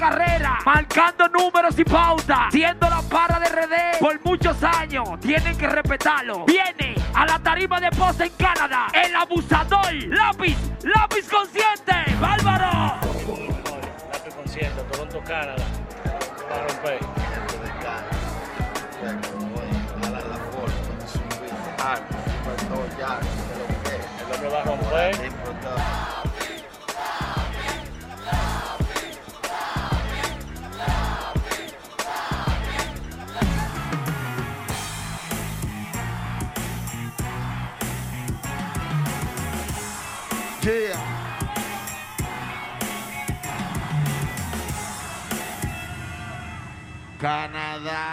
carrera, marcando números y pautas, siendo la para de RD por muchos años. Tienen que respetarlo. Viene a la tarima de posta en Canadá, el abusador, lápiz, lápiz consciente, bárbaro. Lápiz consciente, Toronto, Canadá. Va a romper. El hombre va a romper. Yeah. Canadá.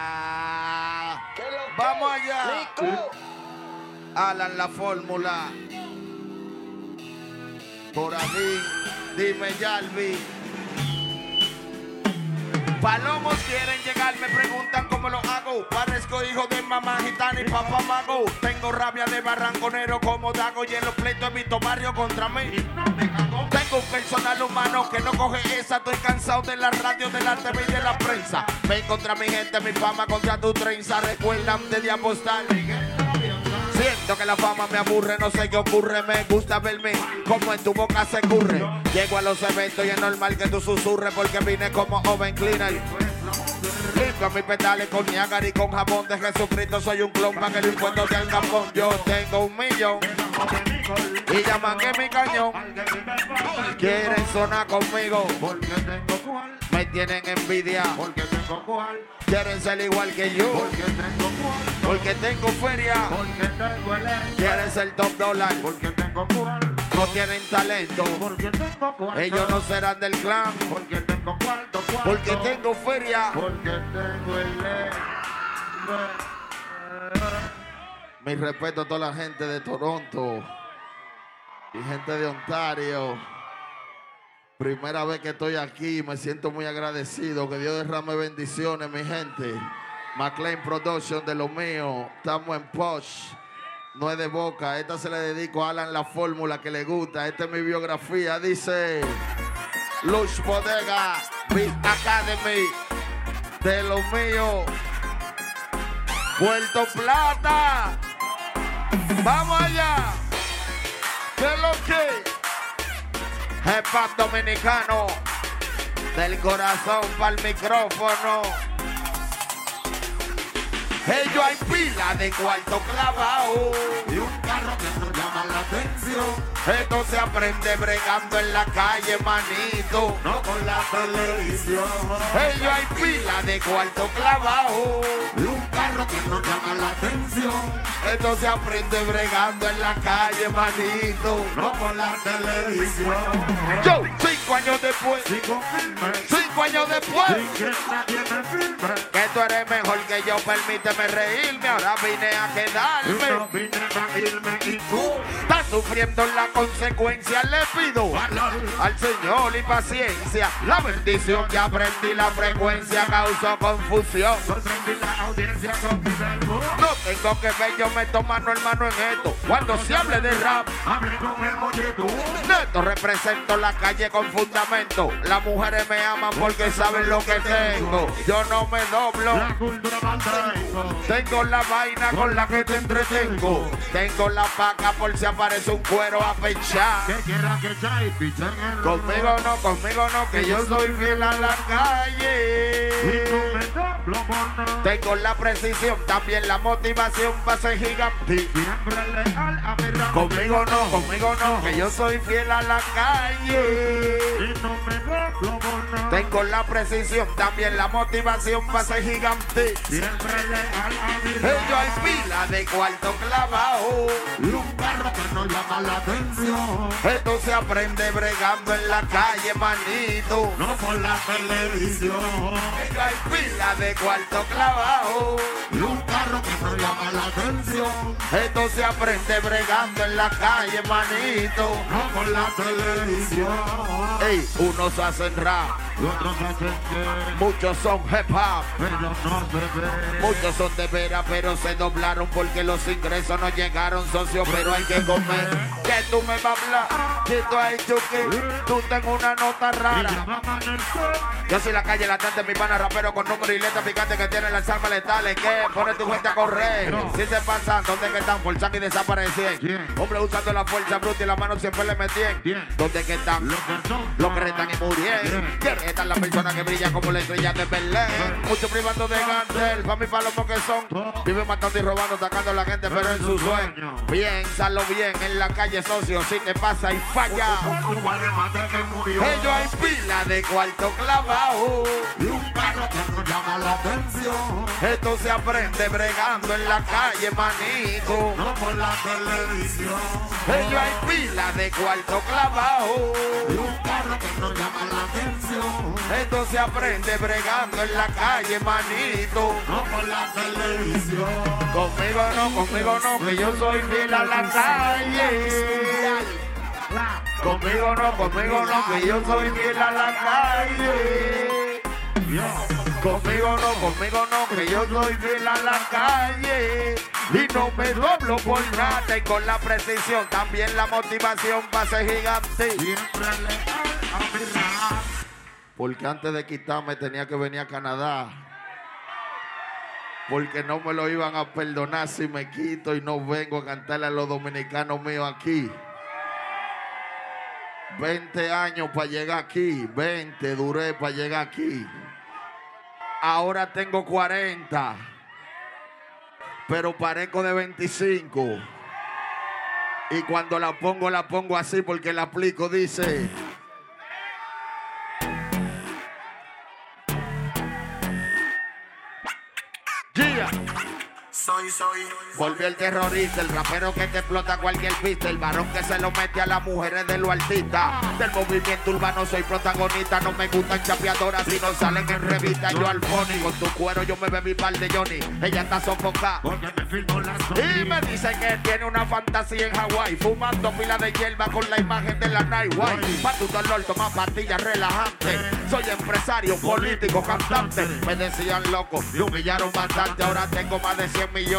Vamos allá. Alan la fórmula. Por ahí, dime Yalvi. Palomos quieren llegar, me preguntan cómo lo hago. Parezco hijo de mamá gitana y papá mago. Tengo rabia de barranconero como Dago y en los pleitos evito barrio contra mí. Tengo un personal humano que no coge esa. Estoy cansado de la radio, de la TV y de la prensa. Ven contra mi gente, mi fama contra tu trenza. Recuerdan de apostar. Que la fama me aburre, no sé qué ocurre. Me gusta verme como en tu boca se curre. Llego a los eventos y es normal que tú susurres porque vine como oven cleaner. Limpio mis petales con Niágara y con jabón de Jesucristo. Soy un clon para que el impuesto de al capón. Yo tengo un millón y llaman que mi cañón. Quieren sonar conmigo Porque tengo cual, me tienen envidia. porque tengo cual, Quieren ser igual que yo porque tengo cual, porque tengo feria. porque tengo el ex, Quieren ser top dólar. porque tengo cual, No tienen talento. porque tengo cuarto, Ellos no serán del clan porque tengo cuarto, cuarto, porque tengo feria. porque tengo el ex. Mi respeto a toda la gente de Toronto y gente de Ontario. Primera vez que estoy aquí, me siento muy agradecido. Que Dios derrame bendiciones, mi gente. McLean Production de lo mío. Estamos en Posh. No es de boca. Esta se le dedico a Alan la fórmula que le gusta. Esta es mi biografía. Dice Lush Bodega, Beat Academy. De lo mío. Puerto Plata. Vamos allá. ¿Qué es lo que? Hop dominicano. Del corazón para el micrófono. Ellos hay pila de cuarto clavado. Y un carro que no llama la atención, Esto se aprende bregando en la calle, manito. no con la televisión. Ellos hay pila de cuarto clavado. Y un carro que no llama la atención, Esto se aprende bregando en la calle, manito. no con la televisión. Yo, cinco años después, firme, cinco años después. que nadie me firme. Que tú eres mejor que yo, reírme, ahora vine a quedarme. no vine a irme y tú, Estás sufriendo la consecuencia, le pido valor. al Señor y paciencia. La bendición que aprendí, la frecuencia causó confusión. Sorprendí la audiencia con. No tengo que ver, yo meto mano hermano en esto. Cuando se hable de rap, Hablé con el molleto. neto represento la calle con fundamento. Las mujeres me aman porque saben lo que tengo. Yo no me doblo. La cultura mantengo. Tengo la vaina con la que te entretengo. Tengo la paca por si aparece un cuero a pechar. Que quiera que el Conmigo no, conmigo no, que yo soy fiel a la no calle. me. Tengo la precisión, también la motivación para ser gigante. Siempre leal a mi. Conmigo no, conmigo no, que yo soy fiel a la calle. Y no me doblo por nada. Tengo la precisión, también la motivación para ser gigante. Siempre leal a mi Ellos hay pila de cuarto clavado. Y un carro que no llama la atención. Esto se aprende bregando en la calle, manito. No por la televisión. Ellos hay pila de cuarto clavado. Y un carro que no llama la atención. Esto se aprende bregando en la calle, manito. No por la televisión. Ey, unos hacen rap, Muchos son hip hop. Muchos son de veras, pero se doblaron porque los ingresos no llegaron, socio, pero hay que comer. Que tú me vas a hablar, que tú has hecho que tú tengo una nota rara. Yo soy la calle latente, mi pana rapero con número y letra picante que tiene las armas letales. Que pone tu gente a correr. Si se pasan, ¿dónde que están? Forzan y desaparecen. Hombre usando la fuerza bruta y la mano siempre le metían. ¿Dónde que están? Los que retan y murieron. Bien. Esta es la persona que brilla como la estrella de Belén. Muchos privando de Gantel, pa' mi palomos que son. Viven matando y robando, atacando a la gente, pero en su sueño. Piénsalo bien en la calle socio, si te pasa y falla. Ellos hay pila de cuarto clavado. Y un carro que no llama la atención. Esto se aprende bregando en la calle, manito. No por la televisión. Ellos hay pila de cuarto clavado. Y un carro que no llama la atención. Esto se aprende bregando en la calle, manito. No por la televisión. Conmigo no, conmigo no, que yo soy fiel a la calle. Conmigo no, conmigo no, que yo soy fiel a la calle. Conmigo no, conmigo no, que yo soy fiel a la calle. Y no me doblo por nada y con la precisión, también la motivación para ser gigante. Siempre leal a mi. Porque antes de quitarme tenía que venir a Canadá. Porque no me lo iban a perdonar si me quito y no vengo a cantarle a los dominicanos míos aquí. 20 años para llegar aquí. 20 duré para llegar aquí. Ahora tengo 40. Pero parezco de 25. Y cuando la pongo, la pongo así porque la aplico. Dice. Soy, soy. Volvió el terrorista, el rapero que te explota cualquier pista, el varón que se lo mete a las mujeres de lo artista. Del movimiento urbano soy protagonista, no me gustan chapeadoras si no salen en revista. Yo al pony, con tu cuero yo me bebí par de Johnny, ella está sofocada. Porque me la Y me dicen que tiene una fantasía en Hawái, fumando pila de hierba con la imagen de la Night White. Pa' tu dolor, toma pastillas relajantes. Soy empresario, político, cantante. Me decían loco, me humillaron bastante. Ahora tengo más de 100 millones.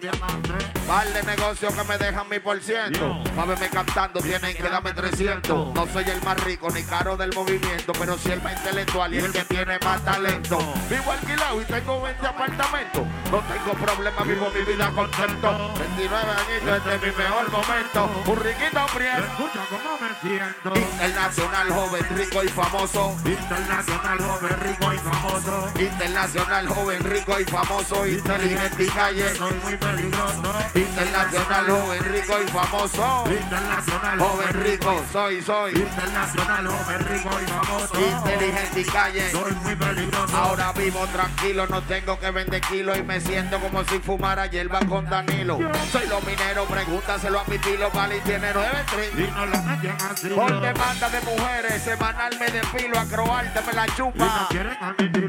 Diamante. Par de negocios que me dejan mi por ciento. Pa' verme cantando tienen que darme 300. No soy el más rico ni caro del movimiento, pero sí el más intelectual y el que tiene más talento. Vivo alquilado y tengo 20 apartamentos. No tengo problema, vivo mi vida contento. 29 añitos, este es mi mejor momento. Un riquito prieto. Escucha cómo me siento. Internacional, joven, rico y famoso. Internacional, joven, rico y famoso. Internacional, joven, rico y famoso. Inteligente y calle. Soy muy peligroso. Internacional, joven, rico y famoso. Internacional, Joven rico, soy, soy. Internacional, joven, rico y famoso. Inteligente y calle. Soy muy peligroso. Ahora vivo tranquilo, no tengo que vender kilos y me siento como si fumara hierba con Danilo. Soy los mineros, pregúntaselo a mi tilo, Vali tiene nueve Y streams. no la así. Por demanda de mujeres, semanal me desfilo, a croarte me la Y chupa.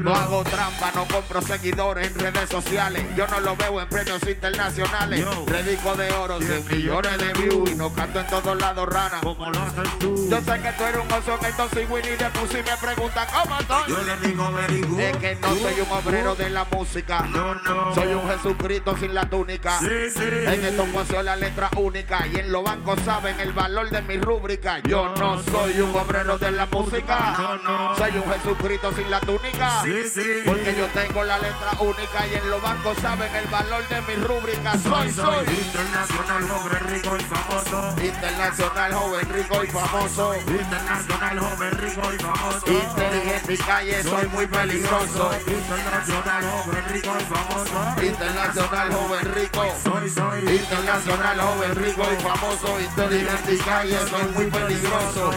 No hago trampa, no compro seguidores en redes sociales. Yo no lo veo en premios internacionales. Yo. Predico de oro, 100 millones de views y no canto en todos lados, rana. Como lo haces tú. Yo sé que tú eres un oso, entonces Winnie de Pussy me pregunta cómo estoy. Yo le digo very. Es que no soy un obrero de la música. No, no. Soy un Jesucristo sin la túnica. Sí, sí. En esto pasó la letra única y en los bancos saben el valor de mi rúbrica. Yo no soy un obrero de la música. No, no. Soy un Jesucristo sin la túnica. Sí, sí. Porque yo tengo la letra única y en los bancos saben el valor de mi rúbrica. Soy, soy. Internacional, joven, rico y famoso. Internacional, joven, rico y famoso. Internacional, joven, rico y famoso. Inteligente y calle, soy muy peligroso. Internacional, joven, rico y famoso. Internacional, joven, rico. Soy, soy. Internacional, joven, rico y famoso, inteligente y calle, soy muy peligroso.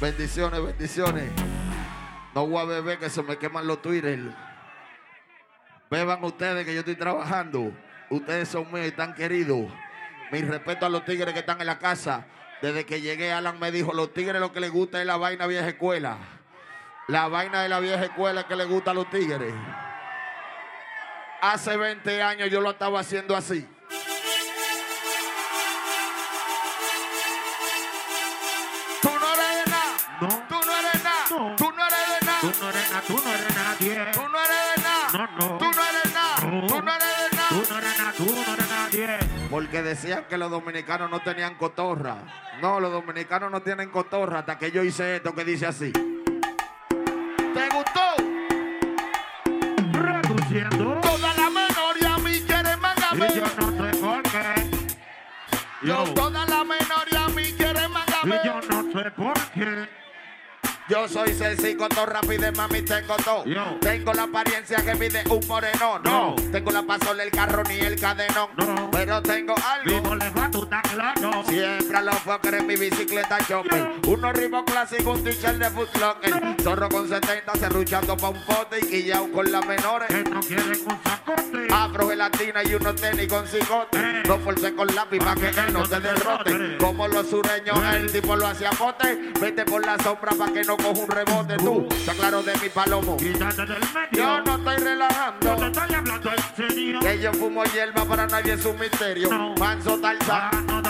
Bendiciones, bendiciones. No voy a beber que se me queman los Twitter. Beban ustedes que yo estoy trabajando. Ustedes son míos y están queridos. Mi respeto a los tigres que están en la casa. Desde que llegué, Alan me dijo, los tigres lo que les gusta es la vaina vieja escuela. La vaina de la vieja escuela que les gusta a los tigres. Hace 20 años yo lo estaba haciendo así. Tú no eres de nada. No. Tú no eres nada. No. Tú no eres de Tú nada. no eres nada, tú no eres nadie. Tú no nada. Tú no eres nada. No. Tú no eres de Tú nada. no eres nada, tú no eres nadie. Porque decían que los dominicanos no tenían cotorra. No, los dominicanos no tienen cotorra hasta que yo hice esto que dice así. ¿Te gustó? Reduciendo. Toda la menor y a mí quieren mangame. Y yo no sé por qué. Yo, Yo. toda la menor y a mí quieren mangame. Y yo no sé por qué. Yo soy sexy con dos rapidez, mami, tengo todo. Tengo la apariencia que pide un moreno. No, No. tengo la pasola, el carro ni el cadenón. No. Pero tengo algo. Tan claro. Siempre a los fuckers en mi bicicleta chopper. Unos ritmos clásicos, un t-shirt de Foot Locker. Zorro con 70, serruchando pa' un pote y quillao con las menores. Que no quieren un sacote. Afro gelatina y unos tenis con cigote. Eh. No force con lápiz pa' que él no se derrote. Como los sureños, Eh. el tipo lo hacía bote. Vete por la sombra pa' que no un rebote. Tú, está claro de mi palomo. Quítate del medio. Yo no estoy Yo te relajando. estoy hablando en serio. Que yo fumo hierba para nadie es un misterio. No. Manso talza. Ah, no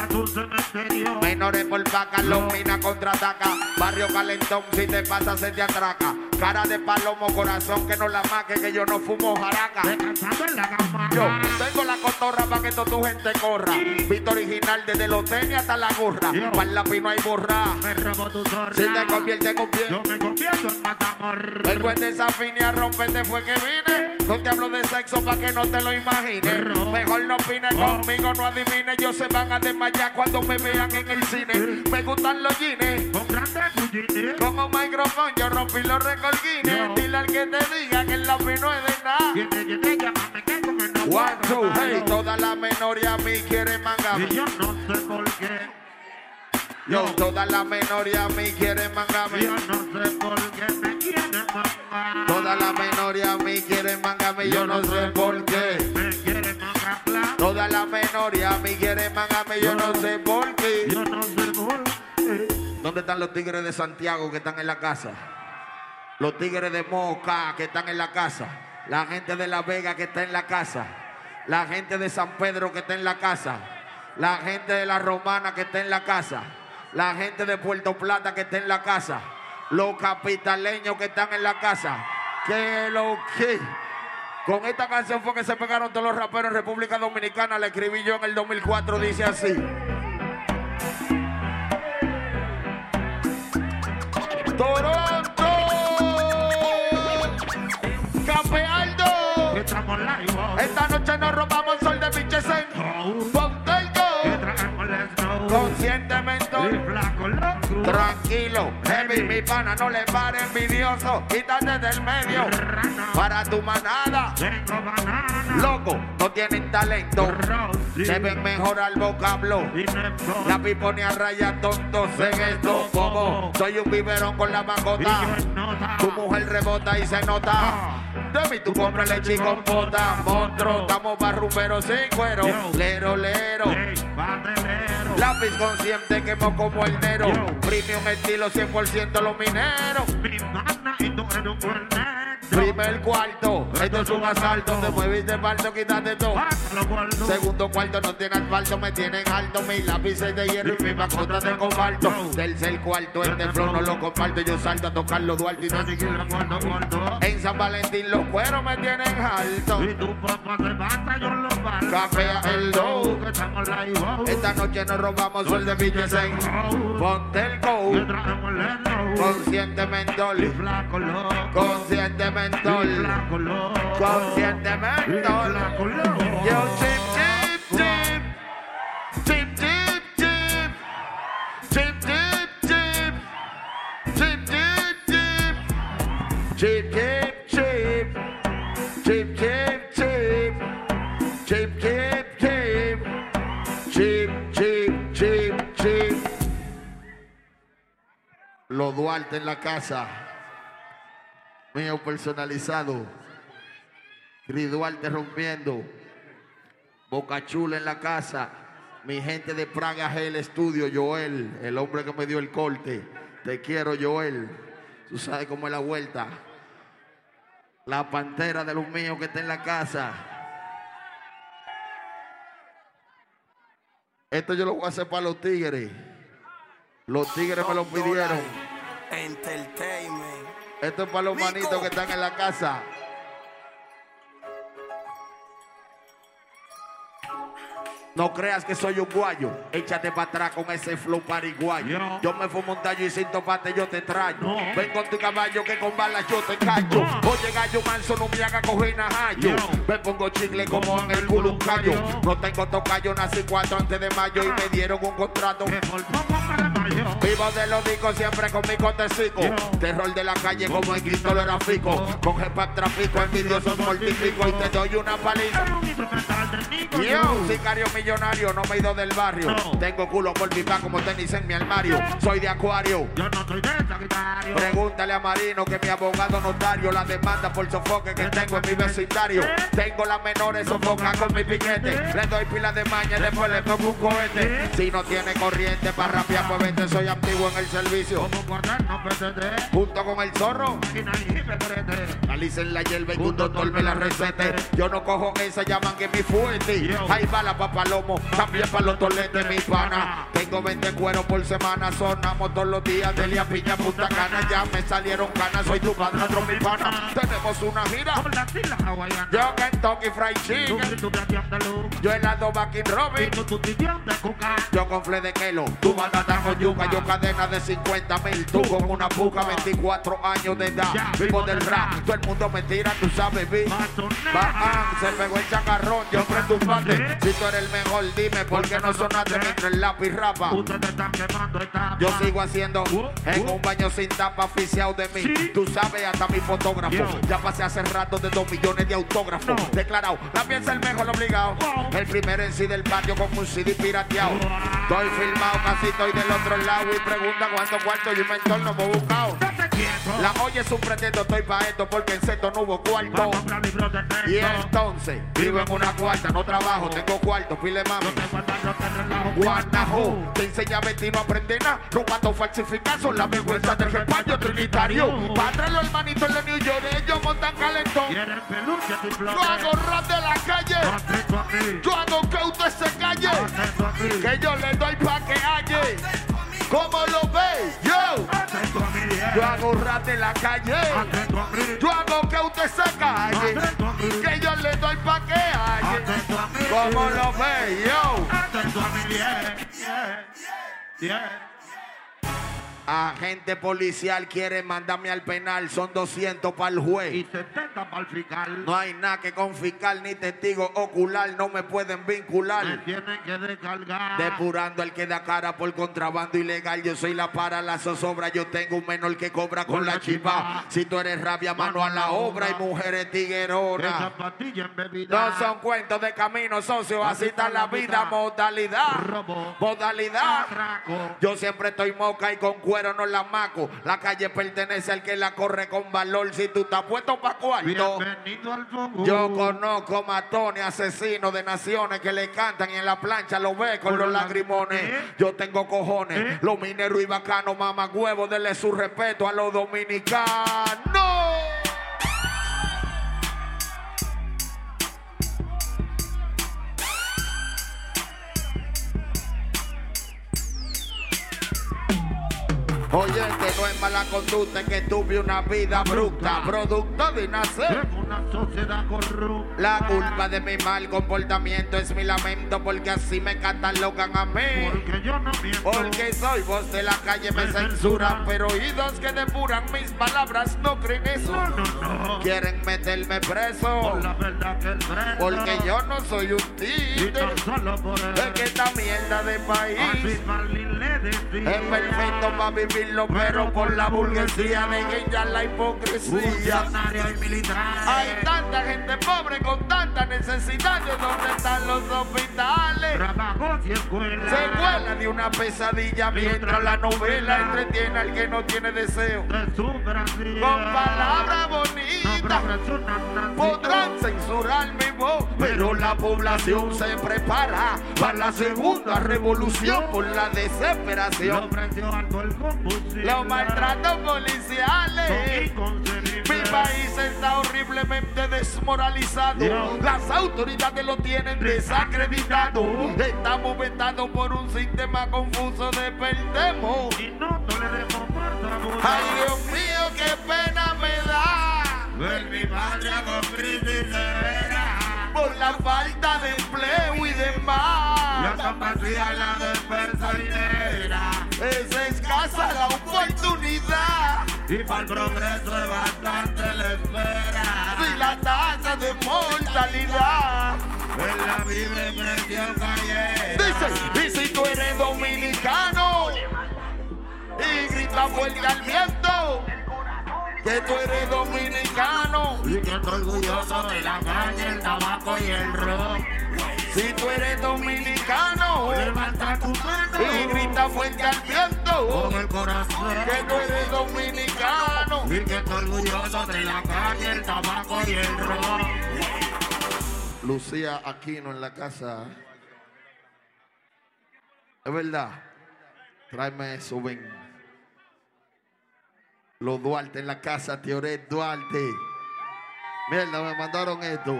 Menores por vaca, los mina contraataca. Barrio calentón, si te pasa se te atraca. Cara de palomo, corazón que no la maque, que yo no fumo jaraca. Descansando en la cama. Yo tengo la cotorra para que toda tu gente corra. Vito original desde los tenis hasta la gorra. Yo. Para el lápiz no hay borra. Me robo tu zorra. Si te convierte en pie. Yo me convierto en matamor. El buen de esa finia rompete fue que vine. No te hablo de sexo para que no te lo imagines. Mejor no opines Oh. conmigo, no adivines. Ellos se van a desmayar cuando me vean en el cine. Me gustan los jeans. Con grandes fullines. Como micrófono yo rompí los recolguines. Yo. Dile al que te diga que el lápiz no es de nada. One, two, hey, toda la menor y a mí quiere mangame. Y yo no sé por qué. Yo, toda la menor y a mí quiere Yo mangame. no sé por qué me quieren mamar. Toda la menor y a mí quiere mangame. Yo no sé por qué. Toda la menor y a mí. Yo no sé por qué. Yo no sé por qué. ¿Dónde están los tigres de Santiago que están en la casa? Los tigres de Moca que están en la casa. La gente de La Vega que está en la casa. La gente de San Pedro que está en la casa. La gente de La Romana que está en la casa. La gente de Puerto Plata que está en la casa. Los capitaleños que están en la casa. Que lo que. Con esta canción fue que se pegaron todos los raperos en República Dominicana. La escribí yo en el 2004. Dice así. Toronto. Campealdo. Esta noche nos robamos Tranquilo, heavy, mi pana, no le pare envidioso. Quítate del medio. Para tu manada. Loco, no tienen talento. Deben mejorar el vocablo. La piponía raya tontos en esto. Como soy un biberón con la macota. Tu mujer rebota y se nota. De mí tú compras leche y compota. Monstruo, estamos barrumberos sin cuero. Lero, lero. Lápiz consciente quemo como el nero. Yo. Premium estilo 100% los mineros. Mi mana y tú eres un. Primer cuarto, esto es un asalto. Te mueviste falso, quítate todo. Segundo cuarto, no tiene asfalto, me tienen alto. Mis lápices de hierro y mi mascota de cobalto. Tercer cuarto, este flow no lo comparto. Yo salto a tocarlo Duarte y no Tranquilo, gordo, gordo. En San Valentín los cueros me tienen alto. Y tu papá se basta, yo lo parto. Café el dough. Que estamos live. oh. Esta noche nos robamos el de Pichesen. Ponte el go. traemos el. Consciente Y mentol. flaco loco. Consciente Y mentol. flaco loco. Consciente Y mentol. flaco loco. Yo chip. Chip chip chip. Chip chip chip. Chip chip chip. Chip chip chip. Chip chip chip. Chip chip chip. Chip chip chip chip. Los Duarte en la casa. Mío personalizado. Cris Duarte rompiendo. Boca Chula en la casa. Mi gente de Praga Gel Estudio, Joel, el hombre que me dio el corte. Te quiero, Joel. Tú sabes cómo es la vuelta. La pantera de los míos que está en la casa. Esto yo lo voy a hacer para los tigres. Los tigres me lo pidieron. Entertainment. Esto es para los manitos que están en la casa. No creas que soy un guayo. Échate para atrás con ese flow pariguayo. Yo. Yo me fumo un tallo y sin topate yo te extraño. No. Ven con tu caballo que con balas yo te cacho. No. Oye, gallo manso, no me haga coger najayo. Yo. Me pongo chicle como en el culo un callo. No tengo tocayo, nací cuatro antes de mayo y me dieron un contrato. Vivo de los discos siempre con mi cotecico. Yo. Terror de la calle como el Cristo lo era fico. Con jepa tráfico, envidiosos mortifico y te doy una paliza. Yo, sicario millonario, no me he ido del barrio. Tengo culo por pipa como tenis en mi armario. Soy de acuario. Yo no soy de Sagitario. Pregúntale a Marino que mi abogado notario la demanda por sofoque que tengo en mi vecindario. Tengo las menores sofoca con mi piquete. Le doy pila de maña y después le pongo un cohete. Si no tiene corriente para rapear, pues vete, soy antiguo en el servicio. Como cuaderno PTT. Junto con el zorro, Máquina y PTT. Alicen la hierba y un doctor me la recete. Yo no cojo esa, llaman que mi fuerte. Yo. Ahí va la papalomo, también para los toletes, mi pana. Tengo 20 cueros por semana, sonamos todos los días. Delia Piña, Punta Cana, ya me salieron canas. Soy tu padrastro, mi pana. Tenemos una gira. Yo Kentucky Fried Tú Chicken. de. Yo helado Bakin Y Robin. tú de. Yo con fle de kelo, tu batata con yuca, yo cadena de 50 mil, tú con una puca, 24 años de edad, vivo del rap, todo el mundo me tira, tú sabes, vi. Baján, se pegó el chacarrón, yo prendo un bate. Si tú eres el mejor, dime por qué no sonaste mientras el lápiz rapa. Yo sigo haciendo en un baño sin tapa oficial de mí. Tú sabes, hasta mi fotógrafo. Ya pasé hace rato de dos millones de autógrafos. Declarado, la piensa el mejor obligado. El primero en sí del patio con un CD pirateado. Estoy filmado, casi estoy del otro lado. Y pregunta cuánto cuarto yo me entorno me he buscado. La oye es un pretendo, estoy pa' esto porque en seto no hubo cuarto. Y entonces, vivo en una cuarta, no trabajo, tengo cuarto, pile mami. Guanajo, te enseña a no aprende nada. Robando falsificar son la vergüenza del repaño trinitario. Padre, los hermanitos los New York, ellos montan calentón. Yo hago rap de la calle. Yo hago que usted se calle. Que yo le doy pa' que halle. ¿Cómo lo ves? Yo. Yo hago rap de la calle. Yo hago que usted se calle. Que yo le doy pa' que halle. Atento a mí. ¿Cómo lo ves? Yo. Agente policial quiere mandarme al penal. Son 200 para el juez. Y 70 para el fiscal. No hay nada que confiscar ni testigo ocular, no me pueden Me vincular. tienen que descargar. Depurando el que da cara por contrabando ilegal. Yo soy la para, la zozobra. Yo tengo un menor que cobra con la chiva. Si tú eres rabia, mano a la obra. Y mujeres tigueronas. No son cuentos de camino, socio. Así está la vida. Modalidad. Robo. Modalidad. Atraco. Yo siempre estoy moca y con cuero no la maco. La calle pertenece al que la corre con valor. Si tú estás puesto pa' cuarto. Al. Yo conozco matones, asesinos de naciones que le cantan y en la plancha lo ve con los lagrimones. Yo tengo cojones, ¿Eh? los mineros y bacanos, mamá huevo, denle su respeto a los dominicanos. Oye, que no es mala conducta, que tuve una vida abrupta, producto de nacer. En una sociedad corrupta. La culpa de mi mal comportamiento es mi lamento porque así me catalogan a mí. Porque yo no miento. Porque soy voz de la calle, me censuran, pero oídos que depuran mis palabras no creen eso. No, no, no. Quieren meterme preso Por la verdad que es preso. porque yo no soy un tan solo por él. Es que esta mierda de país es perfecto para pero por la burguesía de ella la hipocresía. Y. Hay tanta gente pobre con tanta necesidad de dónde están los hospitales. Trabajos y escuelas. Secuela de una pesadilla mientras la novela entretiene al que no tiene deseo. De su Brasil. Con palabras bonitas podrán censurar mi voz, pero la población se prepara para la segunda revolución por la desesperación. Los maltratos policiales. Mi país está horriblemente desmoralizado. Las autoridades lo tienen desacreditado. Estamos vetados por un sistema confuso de perdemos. Ay, Dios mío, qué pena me Ver mi patria con crisis severa. Por la falta de empleo y demás. tan vacía la despensa dinera. Es escasa la oportunidad. Y para el progreso es bastante la espera. Y la tasa de mortalidad. En la vive presión cayera. Dice, y si tú eres dominicano y grita fuerte al viento que tú eres dominicano. Y que estoy orgulloso de la calle, el tabaco y el ron. Si tú eres dominicano Levanta tu mano. y grita fuerte al Con viento el corazón. que tú eres dominicano. Y que estoy orgulloso de la calle, el tabaco y el ron. Lucía Aquino en la casa. Es verdad. Tráeme eso, ven. Los Duarte en la casa, Teoret Duarte. Mierda, me mandaron esto.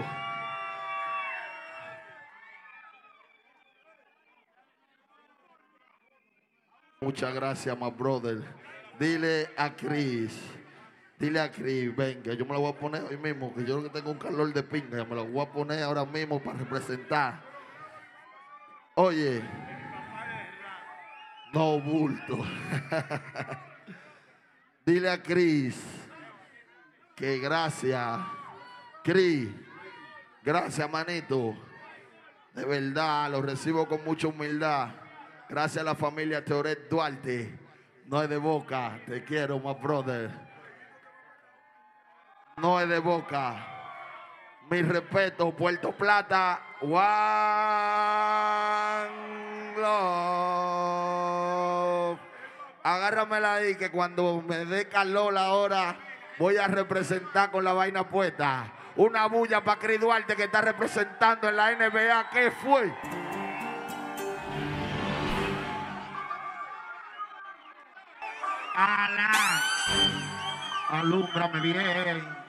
Muchas gracias, my brother. Dile a Chris. Dile a Chris, venga, yo me lo voy a poner hoy mismo, que yo lo que tengo un calor de pinga, me lo voy a poner ahora mismo para representar. Oye, no bulto. Dile a Chris que gracias, Chris, gracias, manito. De verdad, lo recibo con mucha humildad. Gracias a la familia Teoret Duarte. No es de boca, te quiero, my brother. No es de boca. Mi respeto, Puerto Plata. One. Agárramela ahí que cuando me dé calor ahora voy a representar con la vaina puesta. Una bulla para Cris Duarte que está representando en la NBA. ¿Qué fue? Ala. Alúmbrame bien.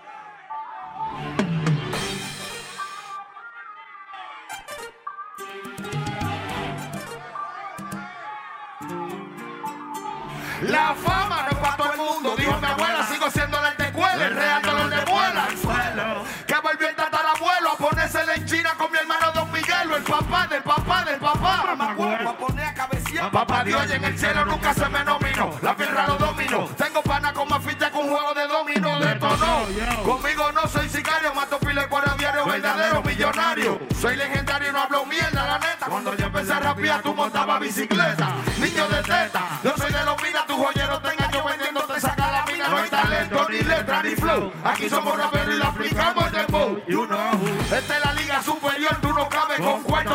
La fama no es para todo el mundo. Dijo mi abuela, sigo siendo la escuela, el real dolor de muela. al suelo. Que volvió el tatarabuelo a ponérsela en China con mi hermano Don Miguelo, el papá del papá del papá. Mamagüey. a poner a Papá Dios en el cielo nunca se me nominó. La firra lo domino. Tengo pana con más ficha con juego de domino. Detonó. Conmigo no soy sicario, mato pile el diario, verdadero millonario. Soy legendario y no hablo mierda, la neta. Cuando yo empecé a rapear, tú montabas bicicleta. Niño de teta, yo soy de los minas, tu joyero tenga yo vendiéndote saca la mina. No hay talento, ni letra, ni flow. Aquí somos raperos y lo aplicamos el tempo. You know. Esta es la liga superior, tú no cabes con de verdad,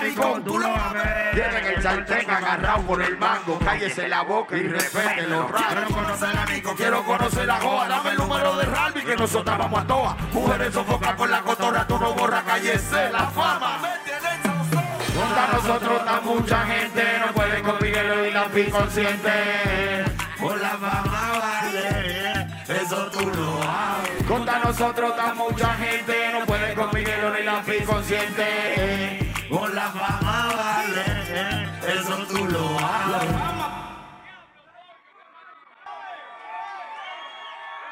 maricón. Tú lo vas a ver. Tienen el sartén agarrado por el mango. Cállese la boca y respete los Quiero rayos. conocer a Nico. Quiero conocer la joa, dame el número de Ralby que nosotras vamos a toa. Mujeres sofocan con la cotorra, tú no borras, cállese la fama. Contra nosotros está mucha gente, no pueden con Miguel y la consciente. Por la fama vale. Eso tú lo haces. Contra nosotros está mucha gente, no pueden con Miguel y la consciente. Por la fama vale. Eso tú lo haces.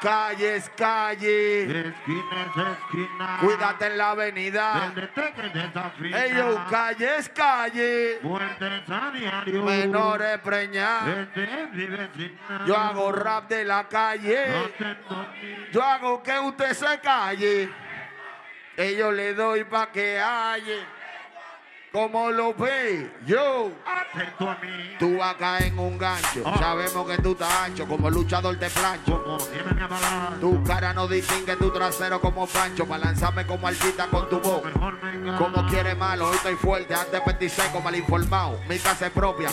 Calle es calle, Esquina es esquina. cuídate en la avenida. Del detective desafina. Ey, yo, calle es calle, Muertes a diario. menores vecina. Yo hago rap de la calle. Yo hago que usted se calle. Yo le doy pa' que halle. Como lo ve, yo. Atento a mí. Tú vas a caer en un gancho. Ah. Sabemos que tú estás ancho como luchador de plancho. Como. Tu cara no distingue tu trasero como pancho. Para lanzarme como altita con tu voz. Como quiere malo, hoy estoy fuerte. Antes 26 como mal informado. Mi casa es propia.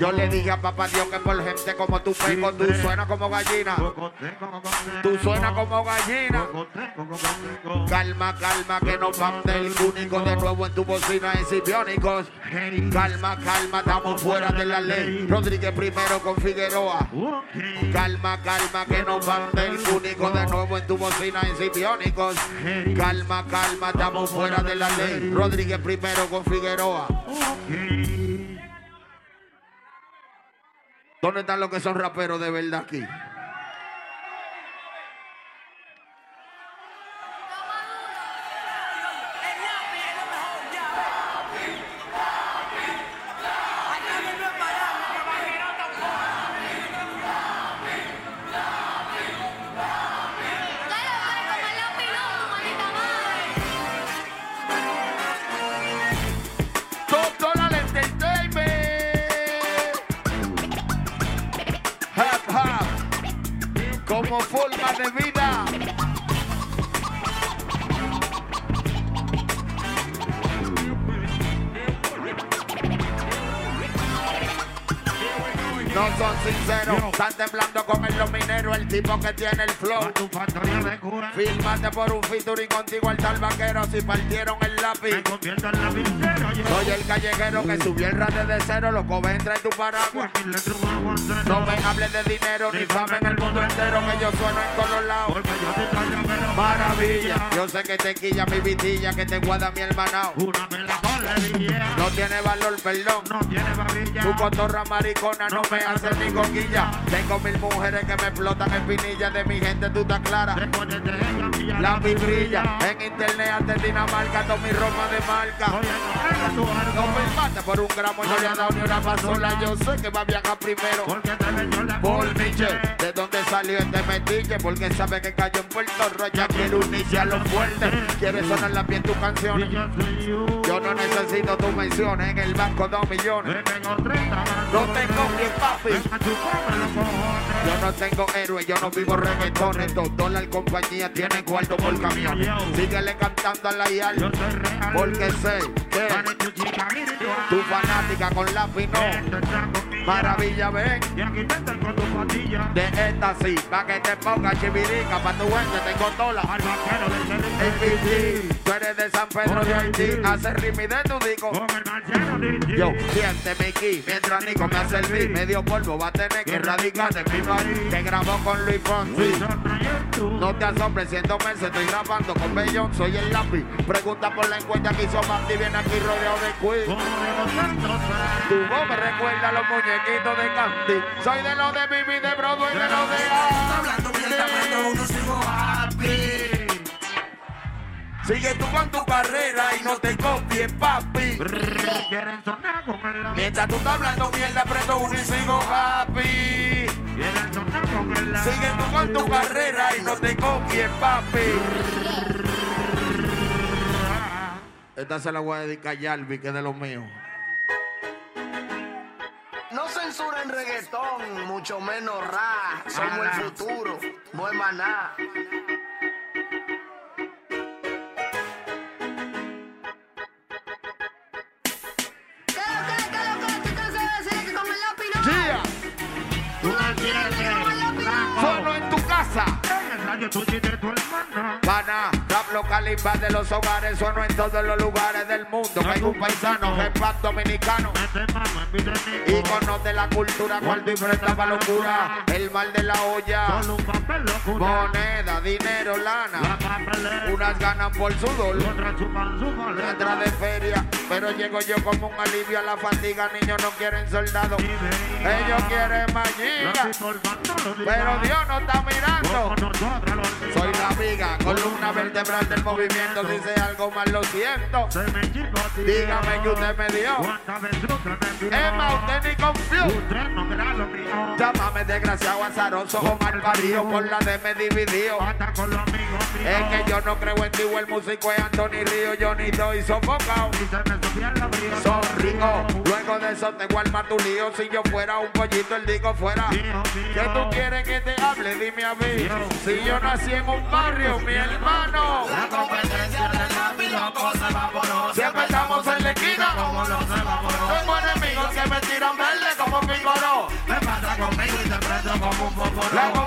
Yo le dije a papá Dios que por gente como tú peco, tú suenas como gallina. Tú suenas como gallina. Calma, calma, que no van del único de nuevo en tu bocina en Sibiónicos. Hey. Calma, calma, estamos fuera de la ley. Rodríguez primero con Figueroa. Calma, calma, que no van del único de nuevo en tu bocina en Sibiónicos. Calma, calma, estamos fuera de la ley. Rodríguez primero con Figueroa. ¿Dónde están los que son raperos de verdad aquí? Forma de vida. No son sinceros, están temblando con el minero, el tipo que tiene el flow. tu factoría de cura. Por un featuring contigo al tal vaquero si partieron el lápiz. Me convierto en la pintera. Yo Soy el callejero que subió el rate de cero, lo coge entre tu paraguas. seno. No me hables de dinero ni fama en el mundo entero que yo sueno en todos lados. Porque yo te traigo Maravilla, yo sé que te quilla mi vitilla, que te guarda mi hermanao. Una me la No tiene valor, perdón. No tiene babilla. Tu cotorra maricona no me hace ni coquilla. Tengo mil mujeres que me explotan espinillas de mi gente, tú estás clara. Después de La brilla en internet hasta en Dinamarca, toda mi ropa de marca. Oye, no me mata por un gramo y no le ha dado ni una pasola. Yo sé que va a viajar primero. Porque te la Por Miche, ¿de dónde salió este metiche? Porque sabe que cayó en Puerto Rico. Ya quiere unirse a los fuertes. Quiere sonar la piel tu canción. Y yo soy you. Yo no necesito tu mención en el banco dos millones. Tengo 30 más. No tengo bien, papi. Yo no tengo héroe, yo no vivo reggaetones. Dos dólares compañía tienen cuarto por camión. Síguele cantando a la Yo IAL. Porque sé que tu fanática con lápiz no. Maravilla, ven. Y aquí te con tu patilla. De esta sí, pa' que te ponga chivirica, pa' tu gente tengo tola. Al vaquero de MVP, tú eres de San Pedro de Haití, hace rimi de tu disco. Con el marciano de Yo, siénteme aquí, mientras Nico me hace el beat, medio polvo va a tener que erradicar de mi país. Te grabó con Luis Fonsi. No te asombres, siendo meses estoy grabando con Bellón, soy el lápiz. Pregunta por la encuesta que hizo Mandy, viene aquí rodeado de quiz. Tu voz me recuerda a los muñequitos de Candy. Soy de los de Bibi, de Broadway, de los de Hablando mierda, pero uno sigo. Sigue tú con tu carrera y no te copies, papi. Quieren sonar con el Mientras tú estás hablando mierda, prendo uno y sigo happy. Quieren sonar con el Sigue tú con tu carrera y no te copies, papi. Esta se la voy a dedicar a Yalvi, que es de los míos. No censuren reggaetón, mucho menos rap. Somos el futuro, no es maná. Y de tu hermana. Pana, rap local invade los hogares, sueno en todos los lugares del mundo. Hay un paisano que es dominicano. Y conoce la cultura, cuando enfrentaba locura. El mal de la olla. Solo un papel locura. Moneda, dinero, La lana. Unas ganan por. Otra chupan Otra de feria. Pero llego yo como un alivio a la fatiga. Niños no quieren soldados. Ellos quieren magia. Pero Dios no está mirando. Soy la viga, columna vertebral del movimiento. Sé algo mal, lo siento. Dígame que usted me dio. Emma, usted ni confió. Llámame desgraciado, azaroso o mal parido por la de me dividió. Es que yo no creo en ti el músico es Anthony Río. Yo ni doy sofocado. Son rico, luego de eso te guarda tu lío. Si yo fuera un pollito, el digo fuera. ¿Qué tú quieres que te hable? Dime a mí. Si yo nací en un barrio, mi hermano. La competencia del lápiz loco se evaporó. Siempre estamos en la esquina. Como los evaporó. Tengo enemigos que me tiran verde como picoró. Me pasa conmigo y te prendo como un fósforo.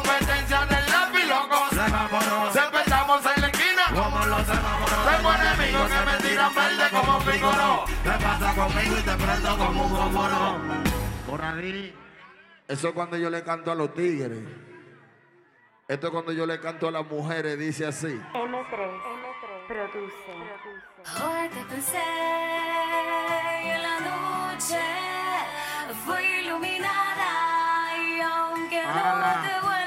Que me tiran verde como picoró. Me pasa conmigo y te prendo como un fósforo. Por ahí. Eso es cuando yo le canto a los tigres. Esto es cuando yo le canto a las mujeres, dice así. M3, produce. Hoy te pensé y en la noche fui iluminada y aunque no te vuelva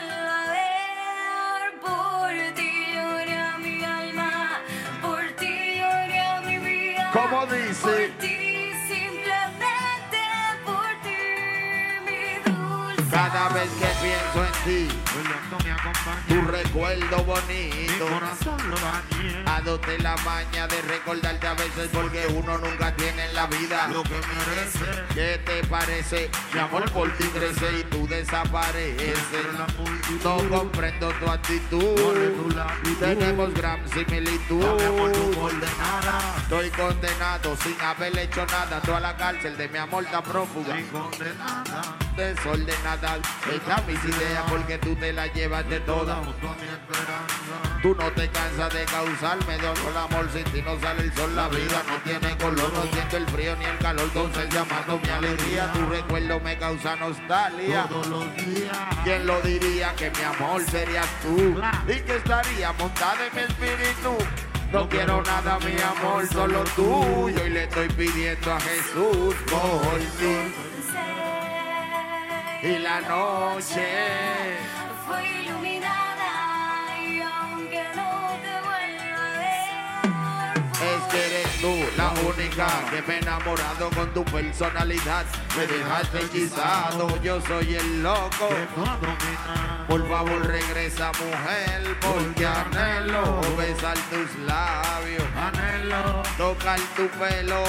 ti, tanto me acompaña. Recuerdo bonito. corazón lo dañé. Adopté la maña de recordarte a veces porque uno nunca tiene en la vida Lo que merece. ¿Qué te parece? Mi amor por ti crece y tú desapareces. la. No comprendo tu actitud. Tenemos gran similitud. Estoy condenado sin haber hecho nada. Tú a la cárcel de mi amor tan prófuga. Desordenada. Echa mis ideas porque tú te las llevas de todas. Junto a mi esperanza. Tú no te cansas de causarme de otro amor sin ti no sale el sol, la vida no tiene color, no siento el frío ni el calor, entonces llamando mi alegría, tu recuerdo me causa nostalgia. Todos los días. ¿Quién lo diría que mi amor serías tú? Y que estaría montada en mi espíritu. No quiero nada, mi amor, solo tuyo. Y le estoy pidiendo a Jesús por ti. Y la noche fue iluminada eres tú la única que me he enamorado con tu personalidad. Me dejaste hechizado, yo soy el loco. Por favor regresa mujer, porque anhelo besar tus labios, Anhelo. tocar tu pelo.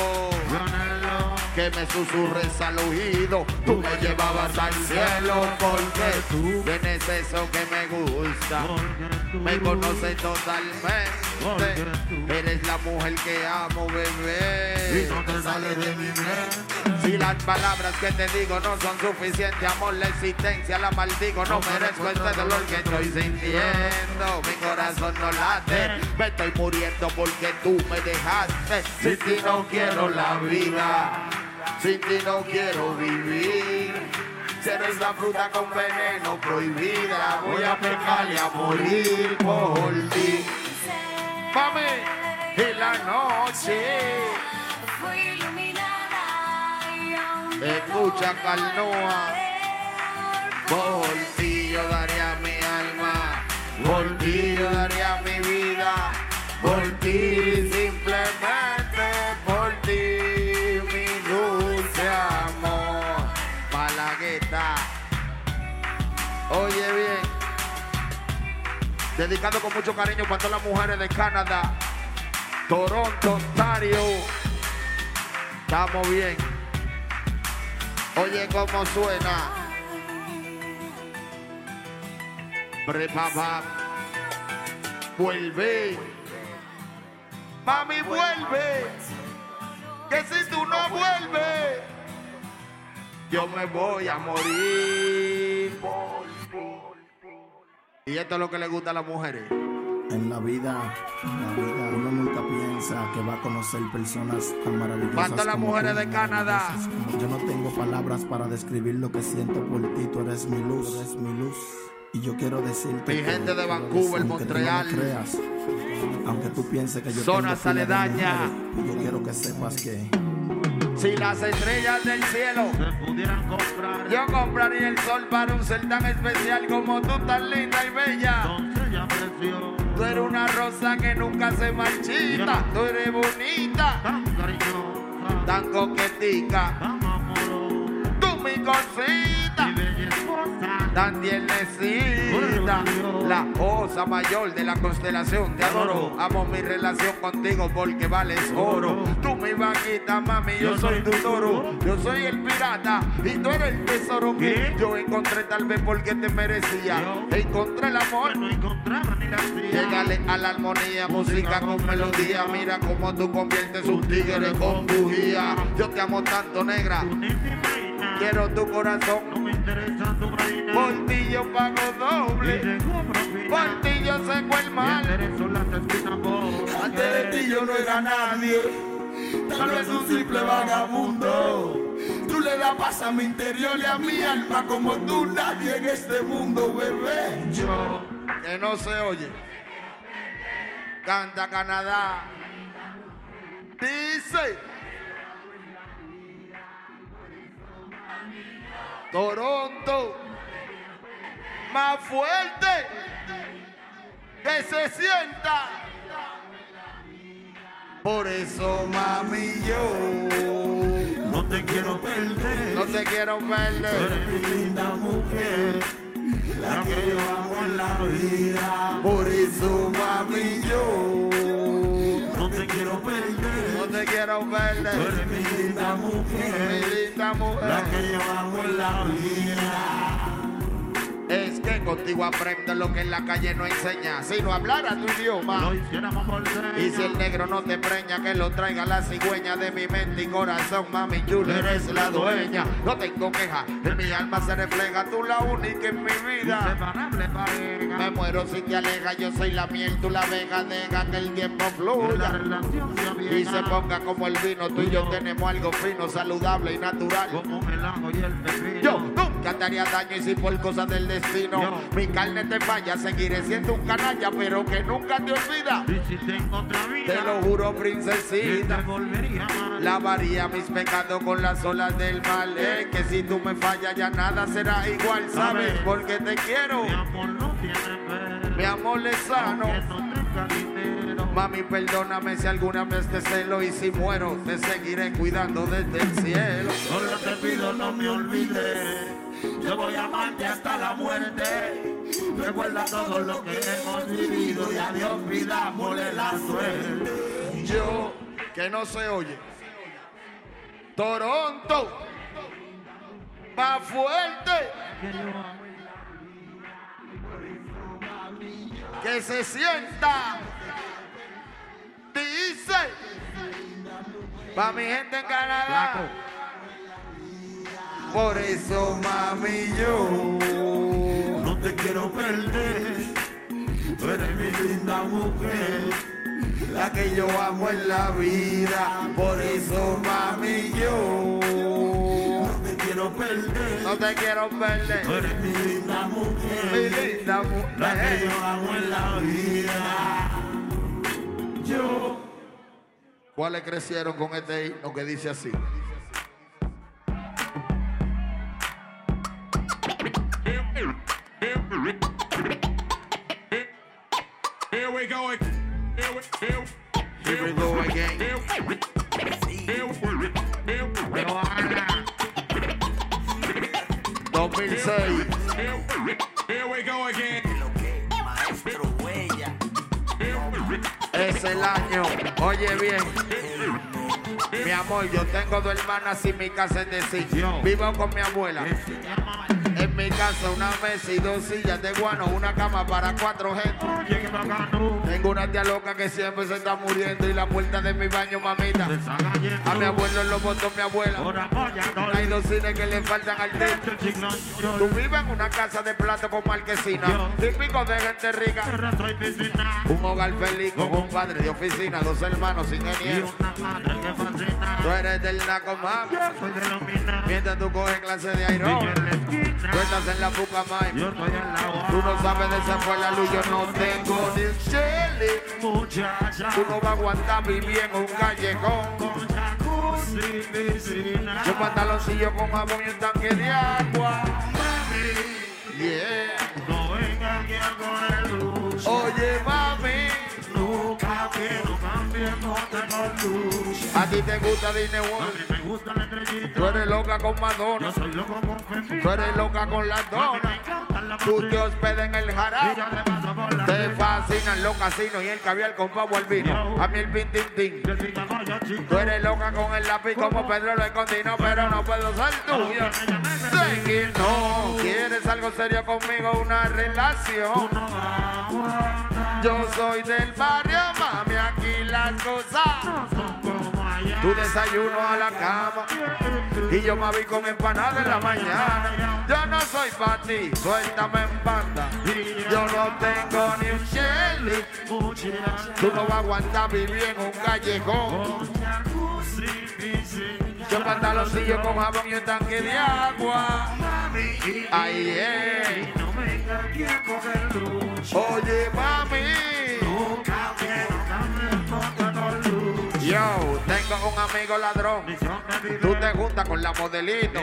Que me susurres al oído. Tú me llevabas al cielo, porque tú tienes eso que me gusta. Me conoces totalmente. Eres la mujer que amo, Y bebé. no te sale de mi mente. Si las palabras que te digo no son suficientes, amor, la existencia la maldigo. No merezco este dolor que estoy sintiendo. Mi corazón no late. Me estoy muriendo porque tú me dejaste. Sin ti no quiero la vida. Sin ti no quiero vivir. Si eres la fruta con veneno prohibida, voy a pecar y a morir por ti. Mami, y la noche. fue iluminada y aunque Escucha, no te Carnoa. vuelva a ver, Por ti yo daría mi alma, por ti yo daría mi vida, por ti simplemente, por ti Oye bien, dedicado con mucho cariño para todas las mujeres de Canadá, Toronto, Ontario. Estamos bien. Oye cómo suena. Prepapa. Vuelve. Mami, vuelve. Que si tú no vuelves, yo me voy a morir. Y esto es lo que le gusta a las mujeres. En la vida, en la vida, uno nunca piensa que va a conocer personas tan maravillosas. Faltan las mujeres de Canadá. Yo no tengo palabras para describir lo que siento por ti. Tú eres mi luz, eres mi luz. Y yo quiero decirte Mi que- gente de Vancouver, tú no Montreal. creas, aunque tú pienses que yo Zonas tengo mujeres, Yo quiero que sepas que Si las estrellas del cielo Se pudieran comprar. Yo compraría el sol para un ser tan especial como tú, tan linda y bella. Doncella preciosa. Tú eres una rosa que nunca se marchita. Tú eres bonita, Tan cariñosa. tan coquetica. Tan amorosa. Tú mi cosita. Tan tiernecita. La osa mayor de la constelación. Te adoro, amo mi relación contigo porque vales oro. Tú mi vaquita, mami, yo soy tu toro. Yo soy el pirata y tú eres el tesoro que yo encontré tal vez porque te merecía. Encontré el amor. No encontraba ni la. Llegale a la armonía, música con melodía. Mira cómo tú conviertes un tigre con bujía. Yo te amo tanto, negra. Quiero tu corazón. No me interesa tu. Por ti yo pago doble. Por ti yo seco el mal. Antes de ti yo no era nadie. Tal vez un simple vagabundo. Tú le das paz a mi interior y a mi alma como tú nadie en este mundo, bebé. Yo. Que no se oye. Canta Canadá. Dice. Toronto. Más fuerte. Que se sienta. Por eso, mami, yo No te quiero perder. no te quiero Tú perder. eres mi linda mujer. la que yo amo en la vida. Por eso, mami, yo no te quiero perder. No te quiero perder. Tú eres mi linda mujer, Mi linda mujer. la que yo amo en la vida. Es que contigo aprendo lo que en la calle no enseña. Si no hablara tu idioma. Lo hiciéramos por ser. Y si el negro no te preña, que lo traiga la cigüeña de mi mente y corazón, mami, tú eres la dueña. No tengo queja, en mi alma se refleja, tú la única en mi vida. Inseparable pareja. Me muero si te alejas, yo soy la miel, tú la vega, deja que el tiempo fluya. se Y se ponga como el vino, tú y yo tenemos algo fino, saludable y natural. como el ajo y el pepino. Yo nunca haría daño y si por cosas del destino mi carne te falla, seguiré siendo un canalla, pero que nunca te olvida. Y si tengo otra vida, Te lo juro, te princesita. volvería. Lavaría mis pecados con las olas del mal. Eh, que si tú me fallas ya nada será igual, ¿sabes? Porque te quiero. Mi amor no tiene ver. Mi amor es sano. Mami, perdóname si alguna vez te celo y si muero te seguiré cuidando desde el cielo. Solo te pido no me olvides. Yo voy a amarte hasta la muerte. Recuerda todo lo que hemos vivido y a Dios pidámosle la suerte. Yo, que no se oye. Toronto. Va fuerte. Que se sienta. Dice. Pa' mi gente en Canadá. Por eso, mami, yo. No te quiero perder. Tú eres mi linda mujer. La que yo amo en la vida. Por eso, mami, yo. No te quiero perder. No te quiero Tú perder. eres mi linda Mi mujer. La que yo amo en la vida. Yo. ¿Cuáles crecieron con este himno que dice así? Here we go again. Here we, here, Here we go again. here, here, here, here, Pero ahora. 2006. here, here we go again. Es el año. Oye bien. Mi amor, yo tengo dos hermanas y mi casa es de sí. Vivo con mi abuela. Casa una mesa y dos sillas de guano, una cama para cuatro gente. Tengo una tía loca que siempre se está muriendo y la puerta de mi baño, mamita. A mi abuelo lo botó mi abuela. Hay dos cines que le faltan al techo. Tú vives en una casa de plato con marquesina, típico de gente rica. Un hogar feliz con un padre de oficina, dos hermanos Y ingenieros. Tú eres del naco mientras tú coges clase de airón. Tú estás en la puca mami. Yo estoy en la Tú no sabes de esa fue la luz, yo no tengo ni un chile. Muchacha. Tú no vas a aguantar vivir en un callejón. Con jacuzzi, piscina. Yo pantaloncillo con jabón y un tanque de agua. Yeah. No venga aquí a coger luz. Oye, mami, Nunca quiero cambiemos de luz. A ti te gusta Disney A World. mí me gusta la estrellita. Tú eres loca con Yo Madonna. soy loco con Fefita. Tú eres loca con las A donas. la Tú te hospedas en el jarabe. yo Te fascinan los casinos y el caviar con pavo al vino. A mí el pin tin tin. Que siga vaya chico. Tú eres loca con el lápiz como Pedro lo escondino, pero no puedo ser. Sé que no quieres algo serio conmigo, una relación. A. Yo soy del barrio, mami, aquí las cosas. Tu desayuno a la cama y yo me vi con empanada en la mañana. Yo no soy para ti, suéltame en banda. Yo no tengo ni un Shelly. Tú no vas a aguantar vivir en un callejón. Yo pantaloncillo con jabón y un tanque de agua. Ahí es. Oye, mami. Un amigo ladrón. Tú te juntas con la modelito.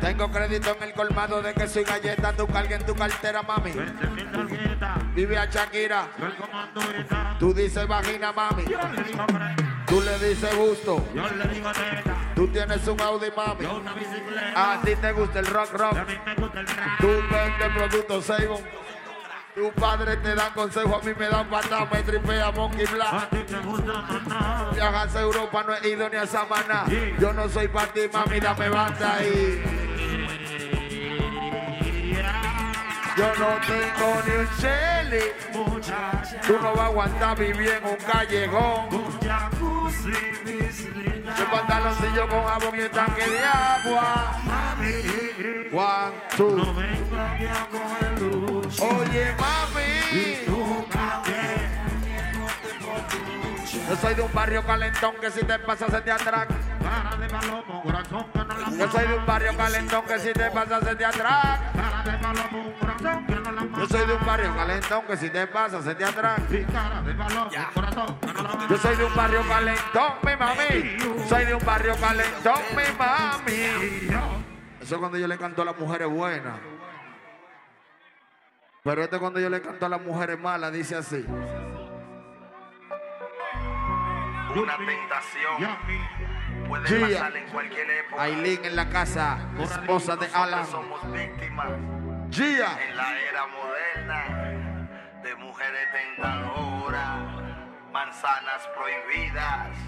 Tengo crédito en el colmado de que soy galleta. Tú carga en tu cartera, mami. Tarjetas. Vive a Shakira. Tú dices vagina, mami. Tú le dices gusto. Yo le digo teta. Tú tienes un Audi, mami. yo una bicicleta. A ti te gusta el rock A rock. mí me gusta el rap. Tú vendes productos Savon. Tu padre te da consejo, a mí me dan patada, me tripea Monkey Black. Viajas a Europa, no he ido ni a Samaná. Yo no soy para ti, mami, dame banda ahí. Yo no tengo ni un. Muchacha, Tú no vas a aguantar vivir en un callejón. El pantaloncillo con jabón y el tanque de agua. Mami, One, two. no vengo a coger luz. Oye, mami. Tú también. Yo soy de un barrio calentón que si te pasas se te atraca. Cara de palomo, corazón que no la Yo soy de un barrio calentón que si te pasas se te atraca. Cara de palomo, un corazón que no la Yo soy de un barrio calentón que si te pasas se te atraca. Y cara de palomo, un corazón que no la Yo soy de un barrio calentón, mi mami. Soy de un barrio calentón, mi mami. Eso es cuando yo le canto a las mujeres buenas. Pero este cuando yo le canto a las mujeres malas, dice así. Una tentación Puede Gia. pasar en cualquier época. Aileen en la casa, esposa de Alan. Somos víctimas Gia. en la era moderna de mujeres tentadoras, manzanas prohibidas.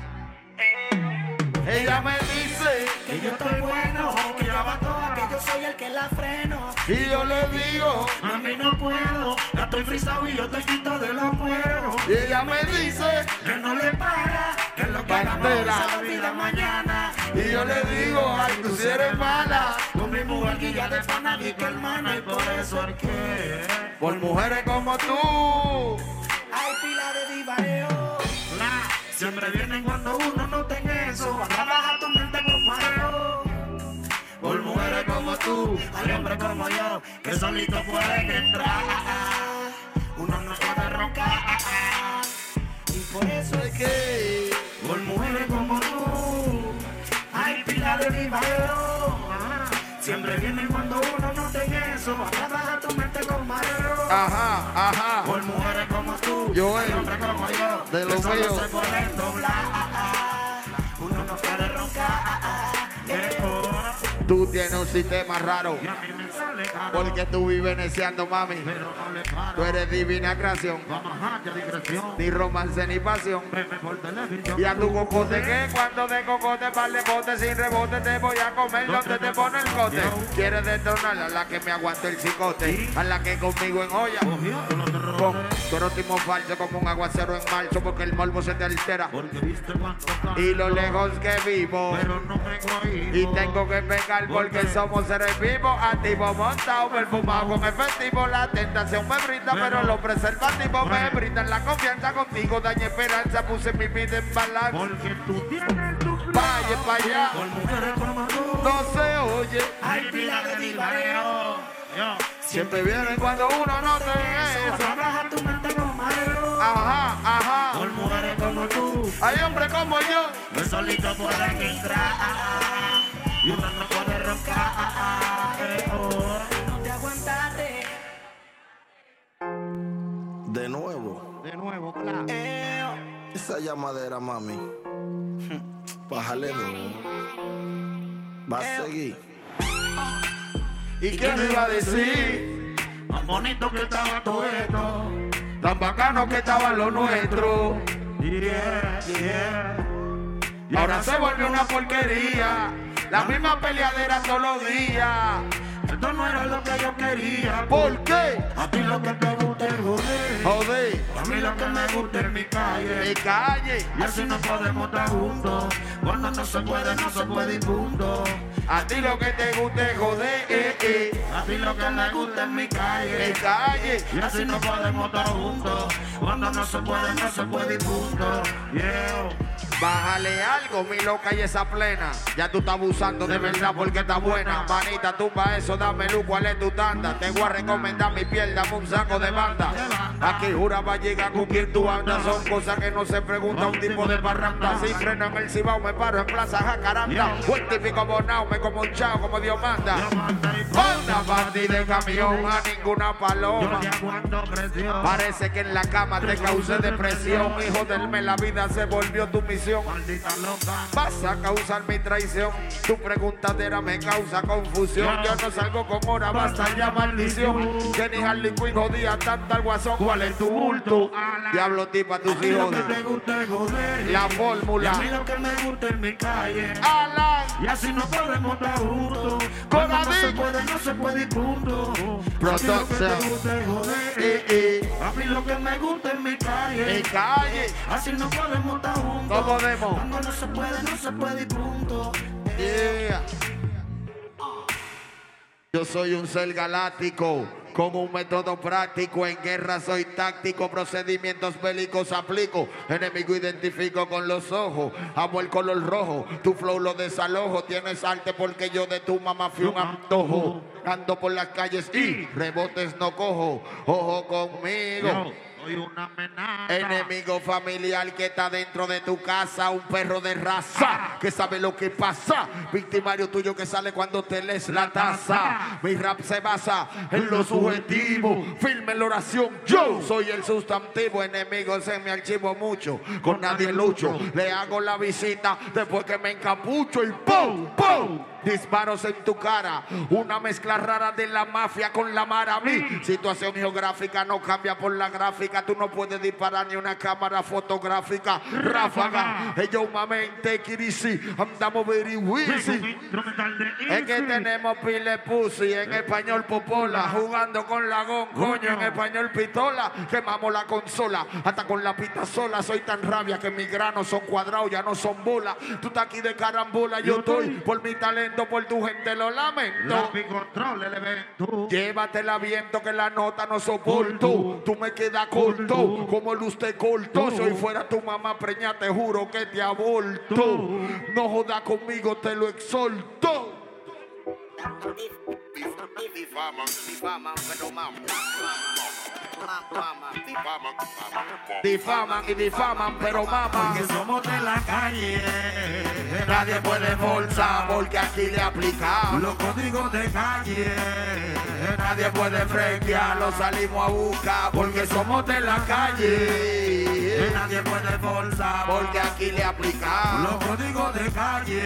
Ella me dice Que yo estoy bueno, que la toda, que yo soy el que la freno. y yo le digo. A mí no puedo, ya estoy frisado y yo estoy quito de los cueros. Y ella me dice Que no le para, que lo que hagamos se olvida mañana. y yo le digo, ay, tú si eres mala. Con mi mujer guilla de pana, que hermana, y por eso es que. Por mujeres como tú. Hay pila de divareo. La, siempre vienen cuando uno no tenga Trabaja tu mente. Por mujeres como tú, hay hombres como yo, que solito pueden entrar. Uno no puede roncar. Y por eso es que, por mujeres como tú, hay pila de divareo. Siempre vienen cuando uno no tenga eso. Trabaja tu mente con mareo. Ajá, ajá. Por mujeres como tú, Yo, hay hombres como yo, de que lo solo mío. se pueden doblar. Uno no puede roncar. Tú tienes un sistema raro. Y a mí me sale caro, Porque tú vives neciando, mami. Tú eres divina creación. Ni romance ni pasión. Y a tu cocote que cuando de cocote par de bote sin rebote te voy a comer donde te pone el cote. Quieres destronar a la que me aguante el chicote, a la que conmigo en olla. Con tu falso como un aguacero en marzo porque el morbo se te altera. Porque viste cuánto caro, Y lo lejos que vivo. Y tengo que pegar porque somos seres vivos, activos, montados, perfumados con efectivo. La tentación me brinda, pero los preservativos me brindan la confianza contigo. Daña esperanza, puse mi vida en balance. Porque tú tienes tu. Vaya para allá, no se oye. hay pila de divareo. Siempre vienen cuando uno no te. Trabaja tu mente. Ajá, ajá. Por mujeres como tú, Hay hombres como yo. que solito pueden entrar. Y no puede eh. No te aguantaste. De nuevo, De nuevo, claro. esa llamadera, mami. Bájale. Va a seguir. ¿Y qué me iba a decir? Tan bonito que estaba todo esto. Tan bacano que estaba lo nuestro. Yeah, yeah. Y Ahora se volvió una porquería. La misma peleadera todos los días. Esto no era lo que yo quería. ¿Por qué? A ti lo que te gusta es joder. Joder, A mí lo que me gusta es mi mi calle. calle. Y así no podemos estar juntos. Cuando no se puede, no se puede y punto. A ti lo que te gusta es joder, eh, eh. A ti lo que me gusta es mi Mi calle. calle. Y así no podemos estar juntos. Cuando no se puede, no se puede y punto. Yeah. Bájale algo, mi loca y esa plena. Ya tú estás abusando de verdad porque está buena. Manita, tumba eso, dame luz, ¿cuál es tu tanda? Te voy a recomendar mi piel, dame un saco de banda. Aquí jura va a llegar con quien tú andas. Son cosas que no se pregunta un tipo de parranda. Si freno en el cibao, me paro en plaza jacaranda. Buen típico bonao, me como un chao, como Dios manda. Una partida de camión a ninguna paloma. Parece que en la cama te causé depresión. Hijo del me, la vida se volvió tu misión. Loca. Vas a causar mi traición. Tu preguntadera me causa confusión. Yo no salgo con hora, basta ya maldición. Que ni Harley Quinn jodía tanta al guasón. ¿Cuál es tu bulto? Diablo tipa tus hijos. lo que te gusta es joder. La Y a mí fórmula. lo que me gusta es mi calle. Alan. Y así no podemos estar juntos. Con no se puede, no se puede y punto. Production. Eh, eh. A mí lo que me gusta es mi calle. Mi calle. Así no podemos estar juntos. Podemos. Cuando no se puede, no se puede y punto. Yeah. Yo soy un ser galáctico. Con un método práctico, en guerra soy táctico, procedimientos bélicos aplico, enemigo identifico con los ojos, amo el color rojo, tu flow lo desalojo, tienes arte porque yo de tu mamá fui un antojo, ando por las calles y rebotes no cojo, ojo conmigo. Soy una amenaza. Enemigo familiar que está dentro de tu casa, un perro de raza que sabe lo que pasa. Victimario tuyo que sale cuando te lees la taza. Mi rap se basa en lo subjetivo. Firme la oración. Yo soy el sustantivo. Enemigos en mi archivo mucho. Con nadie lucho. Le hago la visita después que me encapucho y ¡pum! ¡pum! Disparos en tu cara. Una mezcla rara de la mafia con la maraví. Situación geográfica no cambia por la gráfica. Tú no puedes disparar ni una cámara fotográfica. Ráfaga. Ellos mamente kirisi. Andamos very de Es que Easy. tenemos pile pussy, en español popola, jugando con lagón, coño, en español pistola, quemamos la consola, hasta con la pita sola, soy tan rabia que mis granos son cuadrados, ya no son bolas, tú estás aquí de carambola, yo estoy por mi talento, por tu gente lo lamento. Control el evento. Llévatela viento que la nota no soporto. Tú me quedas corto, como luz te corto. Si hoy fuera tu mamá preña, te juro que te aborto. No jodas conmigo, te lo exhorto. Difaman y difaman, pero mama. Que somos de la calle. Nadie puede forzar porque aquí le aplicamos. Los códigos de calle. Nadie puede frenquear, lo salimos a buscar porque somos de la calle. Nadie puede forzar. Porque aquí le aplicamos. Los códigos de calle.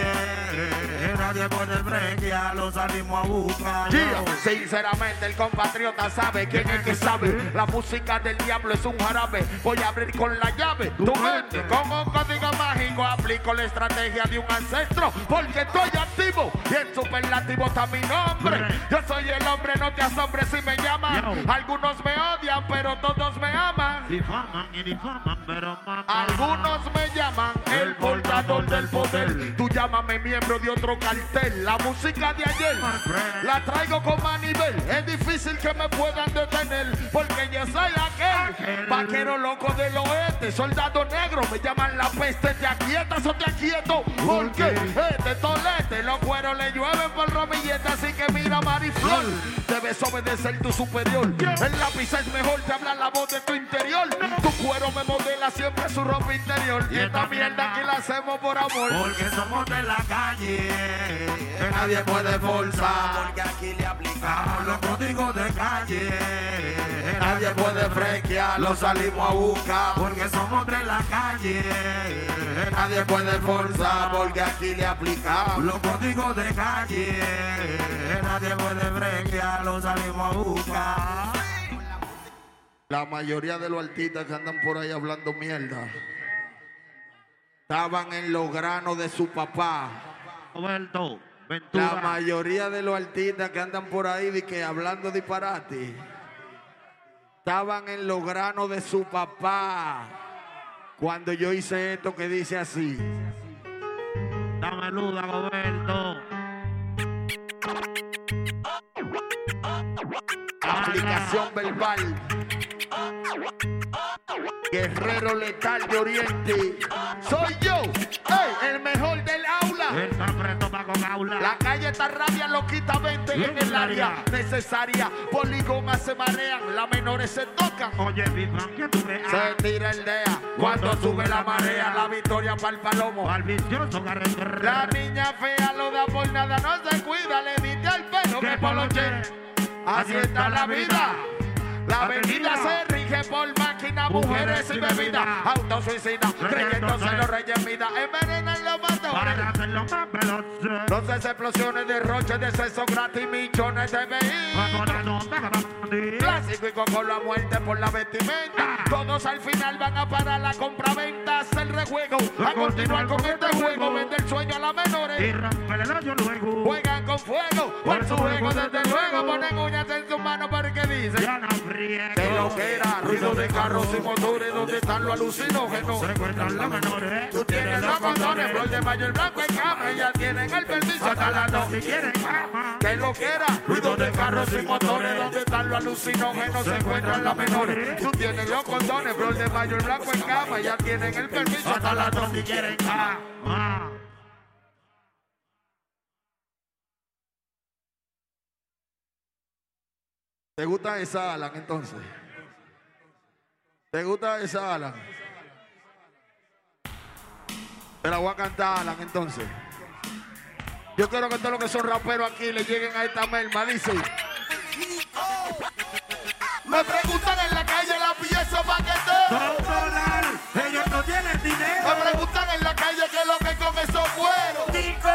Nadie puede frequear. Los salimos a buscar. Yeah. Sinceramente el compatriota sabe quién es que sabe. La música del diablo es un jarabe. Voy a abrir con la llave. Tu mente con un código mágico aplico la estrategia de un ancestro. Porque estoy activo y en superlativo está mi nombre. Yo soy el hombre, no te asombres si me llaman. Algunos me odian, pero todos Algunos me llaman el portador del poder. Tú llámame miembro de otro cartel. La música de ayer la traigo como a nivel. Es difícil que me puedan detener porque yo soy aquel vaquero loco del oeste. Soldado negro, me llaman la peste. ¿Te aquietas o te aquieto? Porque este tolete, los cueros le llueven por romilletas. Así que mira, Mariflor, debes obedecer tu superior. El lápiz es mejor, te habla la voz de tu interior. Tu cuero me modela siempre su ropa interior. Y esta mierda aquí la hacemos por amor. Porque somos de la calle. Que nadie puede forzar. Porque aquí le aplicamos. Los códigos de calle. Nadie puede frenquear, lo salimos a buscar. Porque somos de la calle. Nadie puede forzar porque aquí le aplicamos. Los códigos de calle. Nadie puede frequear. Los salimos a buscar. La mayoría de los artistas que andan por ahí hablando mierda estaban en los granos de su papá. Roberto, La mayoría de los artistas que andan por ahí de que hablando disparate estaban en los granos de su papá. Cuando yo hice esto que dice así. Dame luda, Roberto. Aplicación verbal. Guerrero letal de Oriente. Soy yo, ey, el mejor del aula. La calle está rabia, loquita 20 en el área necesaria. Poligomas se marean, las menores se tocan. Oye, Bifan, que tú veas. Se tira el DEA cuando sube la marea, la victoria para el palomo. Al vicioso garete. La niña fea lo da por nada, no se cuida, le diste al pelo que poloche. Así está la vida. La avenida se rige por máquina, mujeres y bebida, autosuicida, creyéndose los reyes vida, envenenan los Para hacerlo más veloz. Entonces explosiones de roche de sexo gratis, millones de vehículos. Clásico y con la muerte por la vestimenta. Todos al final van a parar la compra-venta, hacer rejuego. A continuar con este juego, vender sueño a las Y menores. romper el hoyo luego. Juegan con fuego, por su juego desde luego. Ponen uñas en sus manos porque dicen Ya no que lo que era ruido de carros y motores. ¿Dónde están los alucinógenos? Se encuentran los menores. Tú tienes los condones, flor de mayo, el blanco cama. Ya tienen el permiso hasta las dos. Si quieren. Que lo que era ruido de carros y motores donde están los alucinógenos se encuentran las menores tú tienes los condones flor de mayo el blanco en cama ya tienen el permiso hasta las dos Si quieren. ¿te gusta esa Alan entonces? ¿te gusta esa Alan? Te la voy a cantar Alan entonces yo quiero que todos los que son raperos aquí le lleguen a esta merma dice me preguntan en la calle la pieza paquetero Son dólar. Ellos no tienen Me dinero. preguntan en la calle qué es lo que con esos. Chico,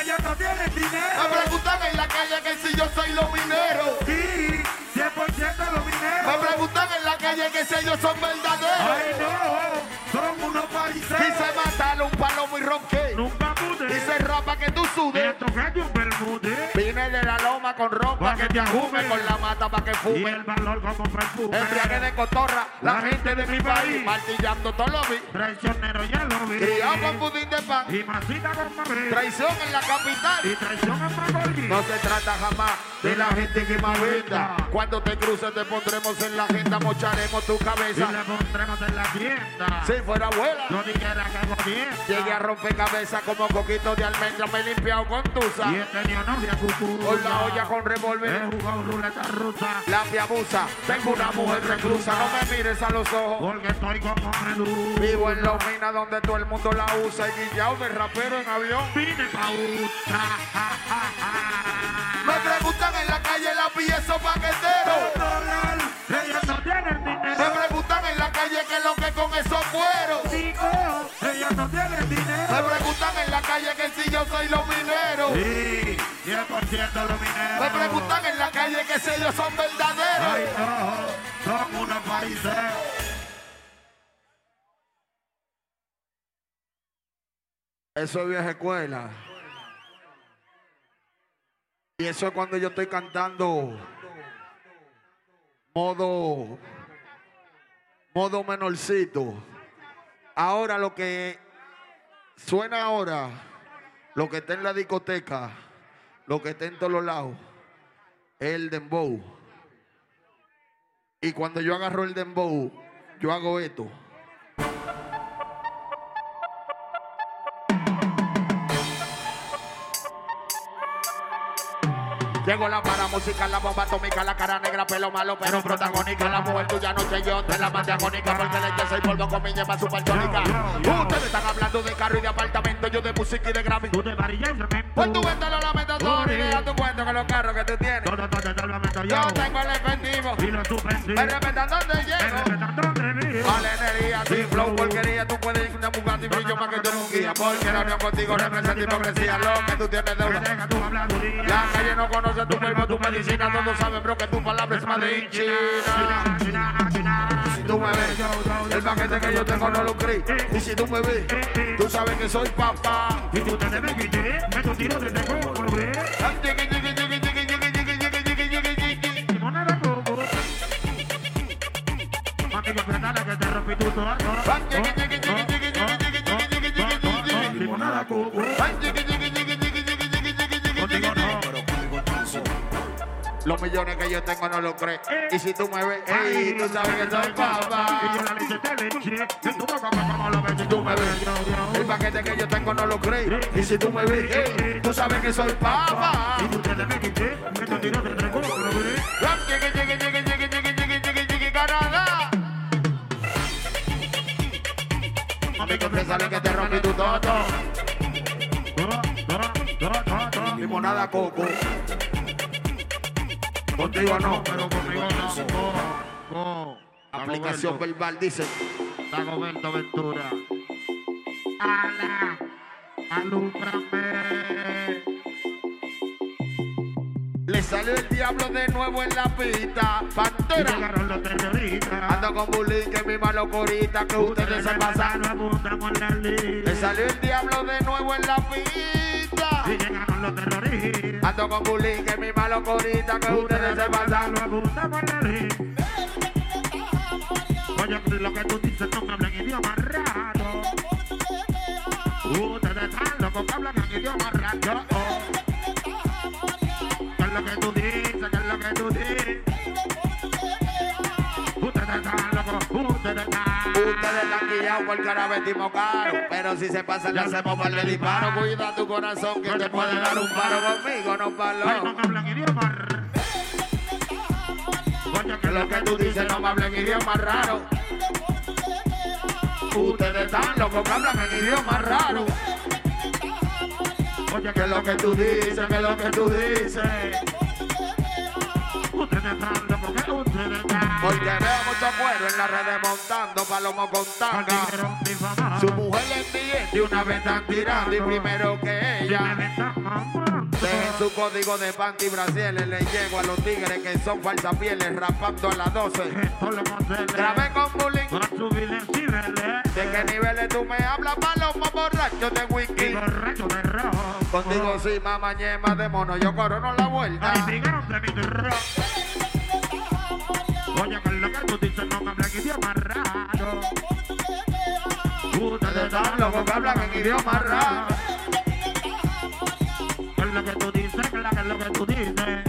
ellos no tienen Me dinero. preguntan en la calle que si yo soy los mineros. Calle que si ellos son verdaderos. Ay, no. Son unos paiseros. Quise matarle un palomo y ronqué. Nunca pude. Dice rapa que tú sudes. Esto que un bermude. Vine de la loma con ropa que te ajume, con la mata para que Y fume. el valor como perfume. Embriague de cotorra, la gente de mi país, martillando todo lo vi. Traicionero ya lo vi. Criado con budín de pan, Y masita con Madrid. traición en la capital. Y traición en Macorís. No se trata jamás de la gente que más venda. Cuando te cruces te pondremos en la agenda, mocharemos tu Y cabeza. le pondremos en la tienda. Si fuera abuela, No dijera que gobierna. llegué a romper cabeza como coquito de almendra, me he limpiado con tusa. Y he tenido novia cucú. Con la olla con He revólver, jugado ruleta rusa. la abusa. Tengo una mujer reclusa, no me mires a los ojos. Porque estoy como Medú. Vivo en los minas donde todo el mundo la usa. Y guillao de rapero en avión. Vine pa'. Me preguntan en la calle la pieza paquetero. Ellos no tienen Me dinero. preguntan en la calle qué es lo que con esos cueros. Ellos no tienen Me preguntan en la calle que si yo soy los mineros. Sí, 100% los mineros. Me preguntan en la calle que si ellos son Ay, verdaderos. no, son unos países. Eso es vieja escuela. Y eso es cuando yo estoy cantando modo modo menorcito. Ahora lo que suena ahora, lo que está en la discoteca, lo que está en todos los lados, el dembow. Y cuando yo agarro el dembow, yo hago esto. Llegó la para música, la bomba atómica, la cara negra, pelo malo, pero protagónica. La mujer tuya no sé yo, te la mandé agónica porque le eché seis polvo con mi yema supersónica. Ustedes están hablando de carro y de apartamento, yo de música y de Grammy. Tú te varillas y cemento. Pues tú vete los lamentadores y deja tu cuento con los carros que tú tienes. Lamento Yo tengo el efectivo, Y lo suspensivo. me respetan donde llego. Vale energía, sin flow, porquería, tú puedes ir una Bugatti brillo más que tú un guía. Porque la unión contigo representa hipocresía, lo que tú tienes deuda. La calle no conoce tu cuerpo, tu medicina, todos saben, bro, que tu palabra es made in China. Si tú me ves, el paquete que yo tengo no lo creí. Y si tú me ves, tú sabes que soy papá. Y tú te debes me tu tiro que te rompí tu de Coco. No. Los millones que yo tengo no lo crees. Y si tú me ves, ey, tú sabes que soy Y yo papá. la leche te le eché. En tu boca, como lo ves, Si tú me ves, el paquete que yo tengo no lo crees. Y si tú me ves, ey, tú sabes que soy papá. Y tú te debes quitar, me tu tiro desde como Mami, confiésale que te rompí tu toto. Limonada coco. Contigo no. Pero conmigo no. Aplicación verbal dice. Dagoberto Ventura. Ala, alúmbrame. Salió el diablo de nuevo en la pista. Pantera. Ando con bullying que mi locurita que ustedes se pasan. Le salió el diablo de nuevo en la pista. Y llegaron los terroristas. Ando con bullying que mi locurita que ustedes se pasan. Oye, lo que tú dices no me hablan idioma raro. Ustedes están locos que hablan en idioma porque ahora vestimos caro. Pero si se pasan, le hacemos par de disparos. Cuida tu corazón que te puede dar un paro conmigo, no palo. Que lo que tú dices no me hablen idioma raro. Ustedes están locos que hablan en idioma raro. Oye, Que lo que tú dices, que lo que tú dices. Hoy tenemos mucho cuero en las redes montando palomo con tanga. Vez están tirando y primero que Me ella. Dejen su código de panty brasiles, le llego a los tigres que son falsas pieles, rapando a las 12. Esto lo concelé. Grabé con bullying. Decibeles. ¿De qué niveles tú me hablas, palomo borracho de whisky? de. Contigo sí, mamá ñema de mono, yo corono la Ay, vuelta. rojo. Oye, que lo que tú dices no me hablan idioma raro. Locos que hablan en idioma raro. ¿Qué es lo que tú dices? ¿Qué es lo que tú dices?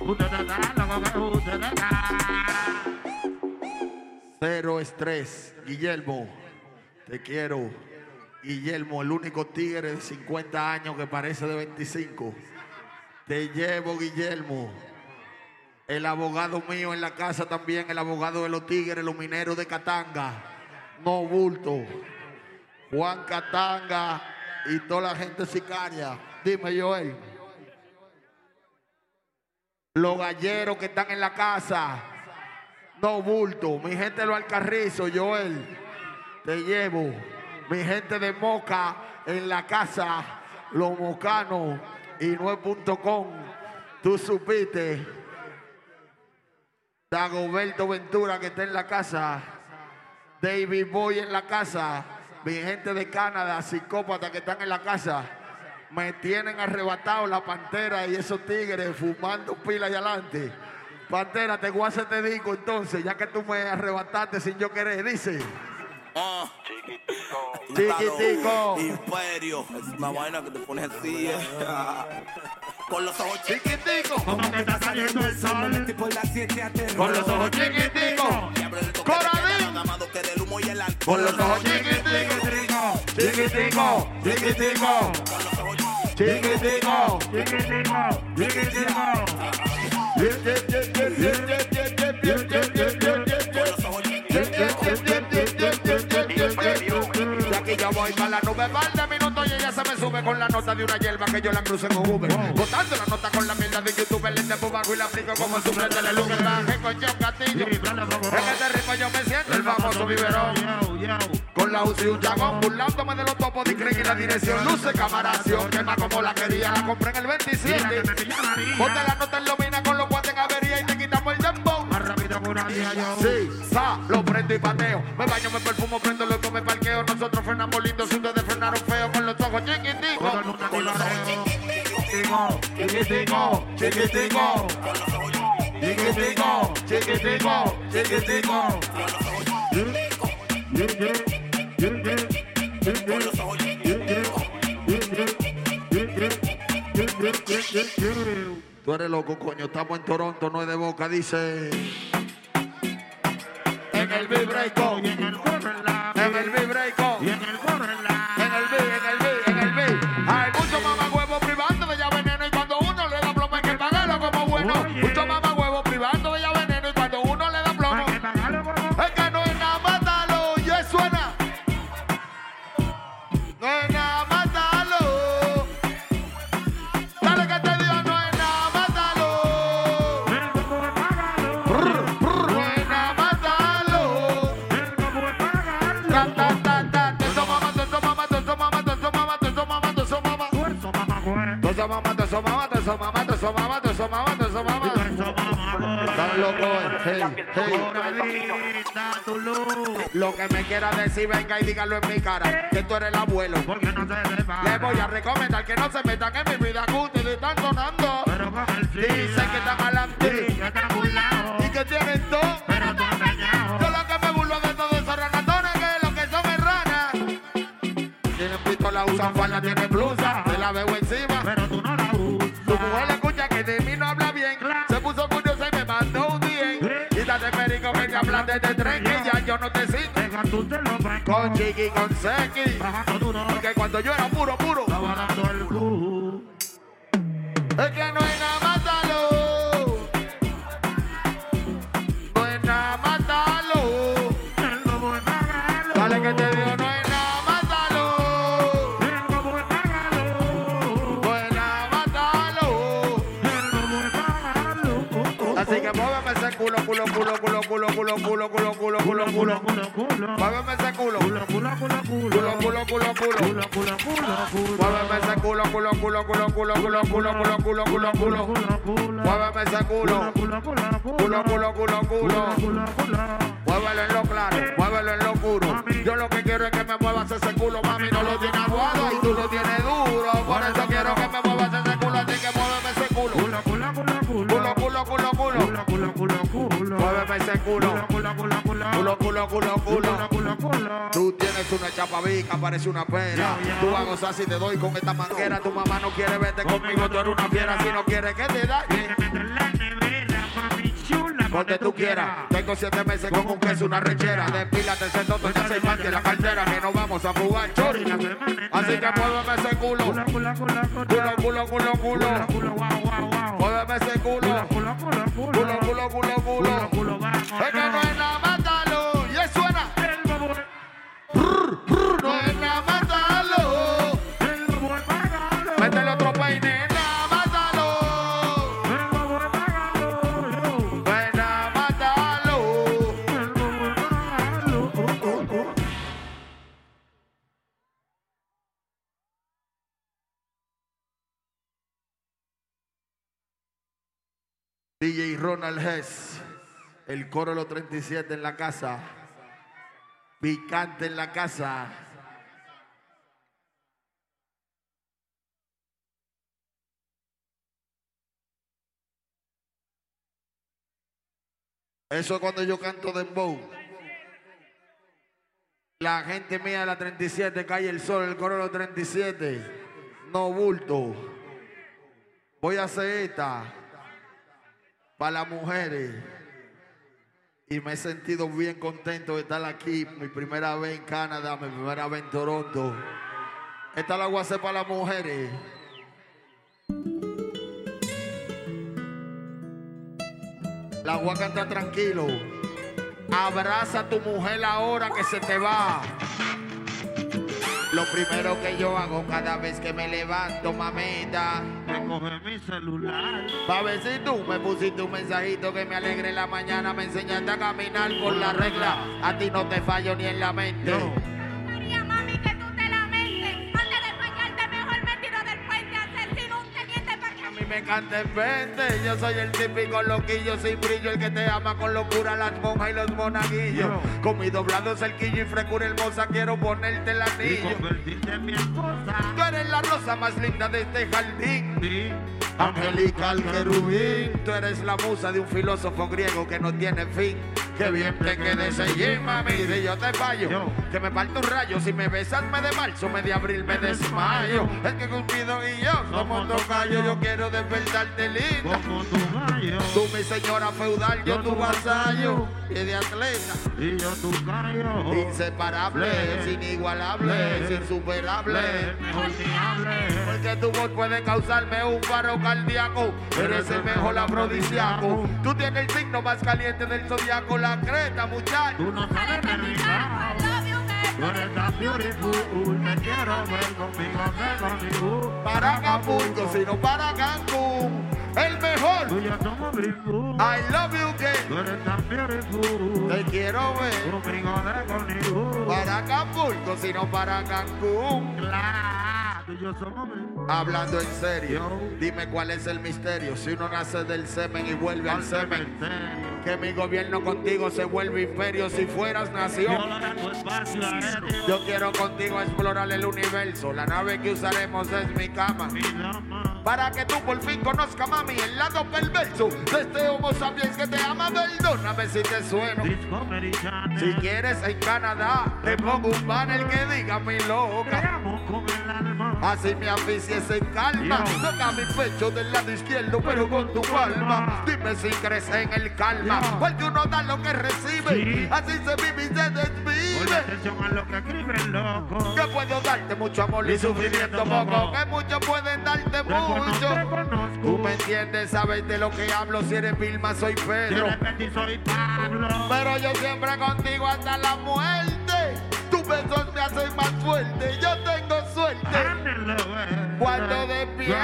Ustedes están locos, que ustedes están. Cero estrés, Guillermo. Te quiero. Guillermo, el único tigre de 50 años que parece de 25. Te llevo, Guillermo. El abogado mío en la casa también, el abogado de los tigres, los mineros de Catanga. No bulto. Juan Catanga y toda la gente sicaria. Dime, Joel. Los galleros que están en la casa. No bulto, mi gente de los Alcarrizos, Joel, te llevo. Mi gente de Moca en la casa, los mocanos y 9.com. Tú supiste. Dagoberto Ventura que está en la casa. David Boy en la casa. Mi gente de Canadá, psicópatas que están en la casa. Me tienen arrebatado la pantera y esos tigres fumando pila y adelante. Pantera, te voy a hacer te digo entonces, ya que tú me arrebataste sin yo querer, dice. Ah, Chiquitico. Imperio. Es una vaina que te pones así, eh. Con los ojos Chiquitico. ¿Cómo que está saliendo el sol? Con los ojos chiquiticos. Coradín. Que del humo y el alcohol. Con los ojos chiquiticos. Chiquitico. Chiquitico. Chiquitico. Chiquitico, chiquitico. Y aquí yo voy para la nube, par sube con la nota de una hierba que yo la crucé con Uber. Botando la nota con la mierda de YouTube, le tempo bajo y la aplico como el suplente de Luke. Traje con John Castillo. En este ritmo yo me siento el famoso biberón. Con la UCI un chagón, burlándome de los topos de Craig y la dirección. Luce camaración, quema como la quería, la compré en el 27. Ponte la nota en lomina con los guantes en avería y te quitamos el dembow. Más rápido que una día yo. Sí, sa, lo prendo y pateo. Me baño, me perfumo, prendo, loco, me parqueo. Nosotros frenamos lindos, si ustedes Tú eres loco, coño. Estamos en Toronto, no es de boca, dice. En el vibreco, en el en el en el mamá, todo eso mamá. Están locos, hey, hey. Lo que me quiera decir, venga y dígalo en mi cara, que tú eres el abuelo. Le voy a recomendar que no se metan en mi vida que ustedes están sonando. Dicen que están adelante y que tienen todo. Yo lo que me burlo de todos esos ranatones que lo que son es ranas. Tienen pistola, usan falda, tienen blusa, te la veo encima. Tú te lo ven. Con chiqui, con duro. Porque cuando yo era puro, culo, culo, culo, culo, culo, culo, culo, culo. Culo, culo. Muéveme ese culo. Culo, culo, culo, culo. Culo, culo, culo, culo. Culo, culo, culo, culo. Muéveme ese culo, culo, culo, culo, culo, culo, culo, culo, culo, culo, culo. Culo, culo. Muéveme ese culo. Culo, culo, culo. Culo, culo, culo, culo. Culo, culo. Muévelo en lo claro, muévelo en lo oscuro. Yo lo que quiero es que me muevas ese culo, mami, no lo tiene aguado y tú lo tienes duro. Por eso quiero que me muevas ese culo, así que muéveme ese culo. Culo, culo, culo, culo. Culo, culo, culo, culo. Culo, culo, culo, culo. Muéveme ese culo. Culo, culo, culo, culo. Culo, culo, culo, culo. Culo, culo, culo. Tú tienes una chapavica, parece una pera. Tú vas a gozar si te doy con esta manguera. Tu mamá no quiere verte conmigo, tú eres una fiera. Si no quiere que te dañe, donde tú quieras. Tengo siete meses con un queso, una rechera. Despílate ese toto, ya se parte la cartera. Que no vamos a jugar chori. Así que muéveme ese culo. Culo, culo, culo, culo. Culo, culo, guau, guau, guau. Muéveme ese culo. Culo, culo, culo, culo. Culo, culo, culo, Culo. Es que no es nada, DJ Ronald Hess, el coro los 37 en la casa, picante en la casa. Eso es cuando yo canto dembow. La gente mía de la 37, calle el sol, el coro los 37. No bulto. Voy a hacer esta para las mujeres. Y me he sentido bien contento de estar aquí. Mi primera vez en Canadá, mi primera vez en Toronto. Esta la voy para las mujeres. La voy a cantar tranquilo. Abraza a tu mujer ahora que se te va. Lo primero que yo hago cada vez que me levanto, mamita. Recoge mi celular. Pa' ver si tú me pusiste un mensajito que me alegre la mañana, me enseñaste a caminar por la regla. A ti no te fallo ni en la mente. Me encanta el vente, yo soy el típico loquillo sin brillo, el que te ama con locura las monjas y los monaguillos. Con mi doblado cerquillo y frescura hermosa quiero ponerte el Y anillo. convertirte en mi esposa. Tú eres la rosa más linda de este jardín. Sí. Angelical querubín, tú eres la musa de un filósofo griego que no tiene fin. Que bien te quede ese jean, mami, si yo te fallo. Yo. Que me parto un rayo, si me besas me de marzo, me de abril me desmayo. Es que Cupido y yo somos tocayo, yo quiero despertarte linda. Como tu gallo. Tú mi señora feudal, yo tu vasallo. Y de atleta, Y yo tu gallo. inseparable, es inigualable, es insuperable. Mejor ni hable. Porque tu voz puede causarme un paro cardíaco. Eres el mejor afrodisíaco. Tú tienes el signo más caliente del zodiaco, la creta, muchacho. Tú no sabes de mi lado. Tú eres tan beautiful. Me quiero ver conmigo, ven conmigo. Para Acapulco, sino para Cancún. El mejor. Tú y yo somos. I love you, Tú que eres tan beautiful. te quiero ver. Conmigo, ven conmigo. Para Acapulco, sino para Cancún. Claro. Tú y yo somos bien. Hablando en serio, dime cuál es el misterio. Si uno nace del semen y vuelve al semen, que mi gobierno contigo se vuelve imperio. Si fueras nación, yo quiero contigo explorar el universo. La nave que usaremos es mi cama. Para que tú por fin conozcas, mami, el lado perverso de este homo sapiens que te ama. Perdóname si te sueno. Si quieres en Canadá, te pongo un banner que diga mi loca. Así me aficies en calma. Yo. Toca mi pecho del lado izquierdo, pero con tu palma. Dime si crees en el calma. Yo. Porque uno da lo que recibe. Sí. Así se vive y se desvive. atención a lo que escribe el loco. Que puedo darte mucho amor y Y sufrimiento poco. Que muchos pueden darte Te mucho. conozco. Tú me entiendes, sabes de lo que hablo. Si eres Vilma, soy De Pedro. repente soy Pablo. Pero yo siempre contigo hasta la muerte. Tus besos me hacen más fuerte. Yo tengo suerte. Güey. Cuando despiertes.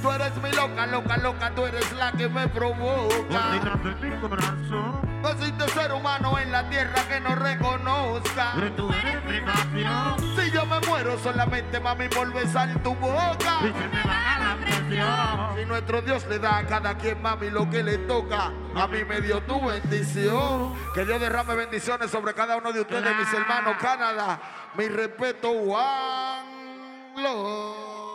Tú eres mi loca, loca, loca. Tú eres la que me provoca. No existe ser humano en la tierra que no reconozca. Tú eres mi pasión. Si yo me muero solamente, mami, por besar tu boca. Y se me baja la presión. Si nuestro Dios le da a cada quien, mami, lo que le toca, a mí me dio tu bendición. Que Dios derrame bendiciones sobre cada uno de ustedes, mis hermanos. Canadá, mi respeto, Juan glory.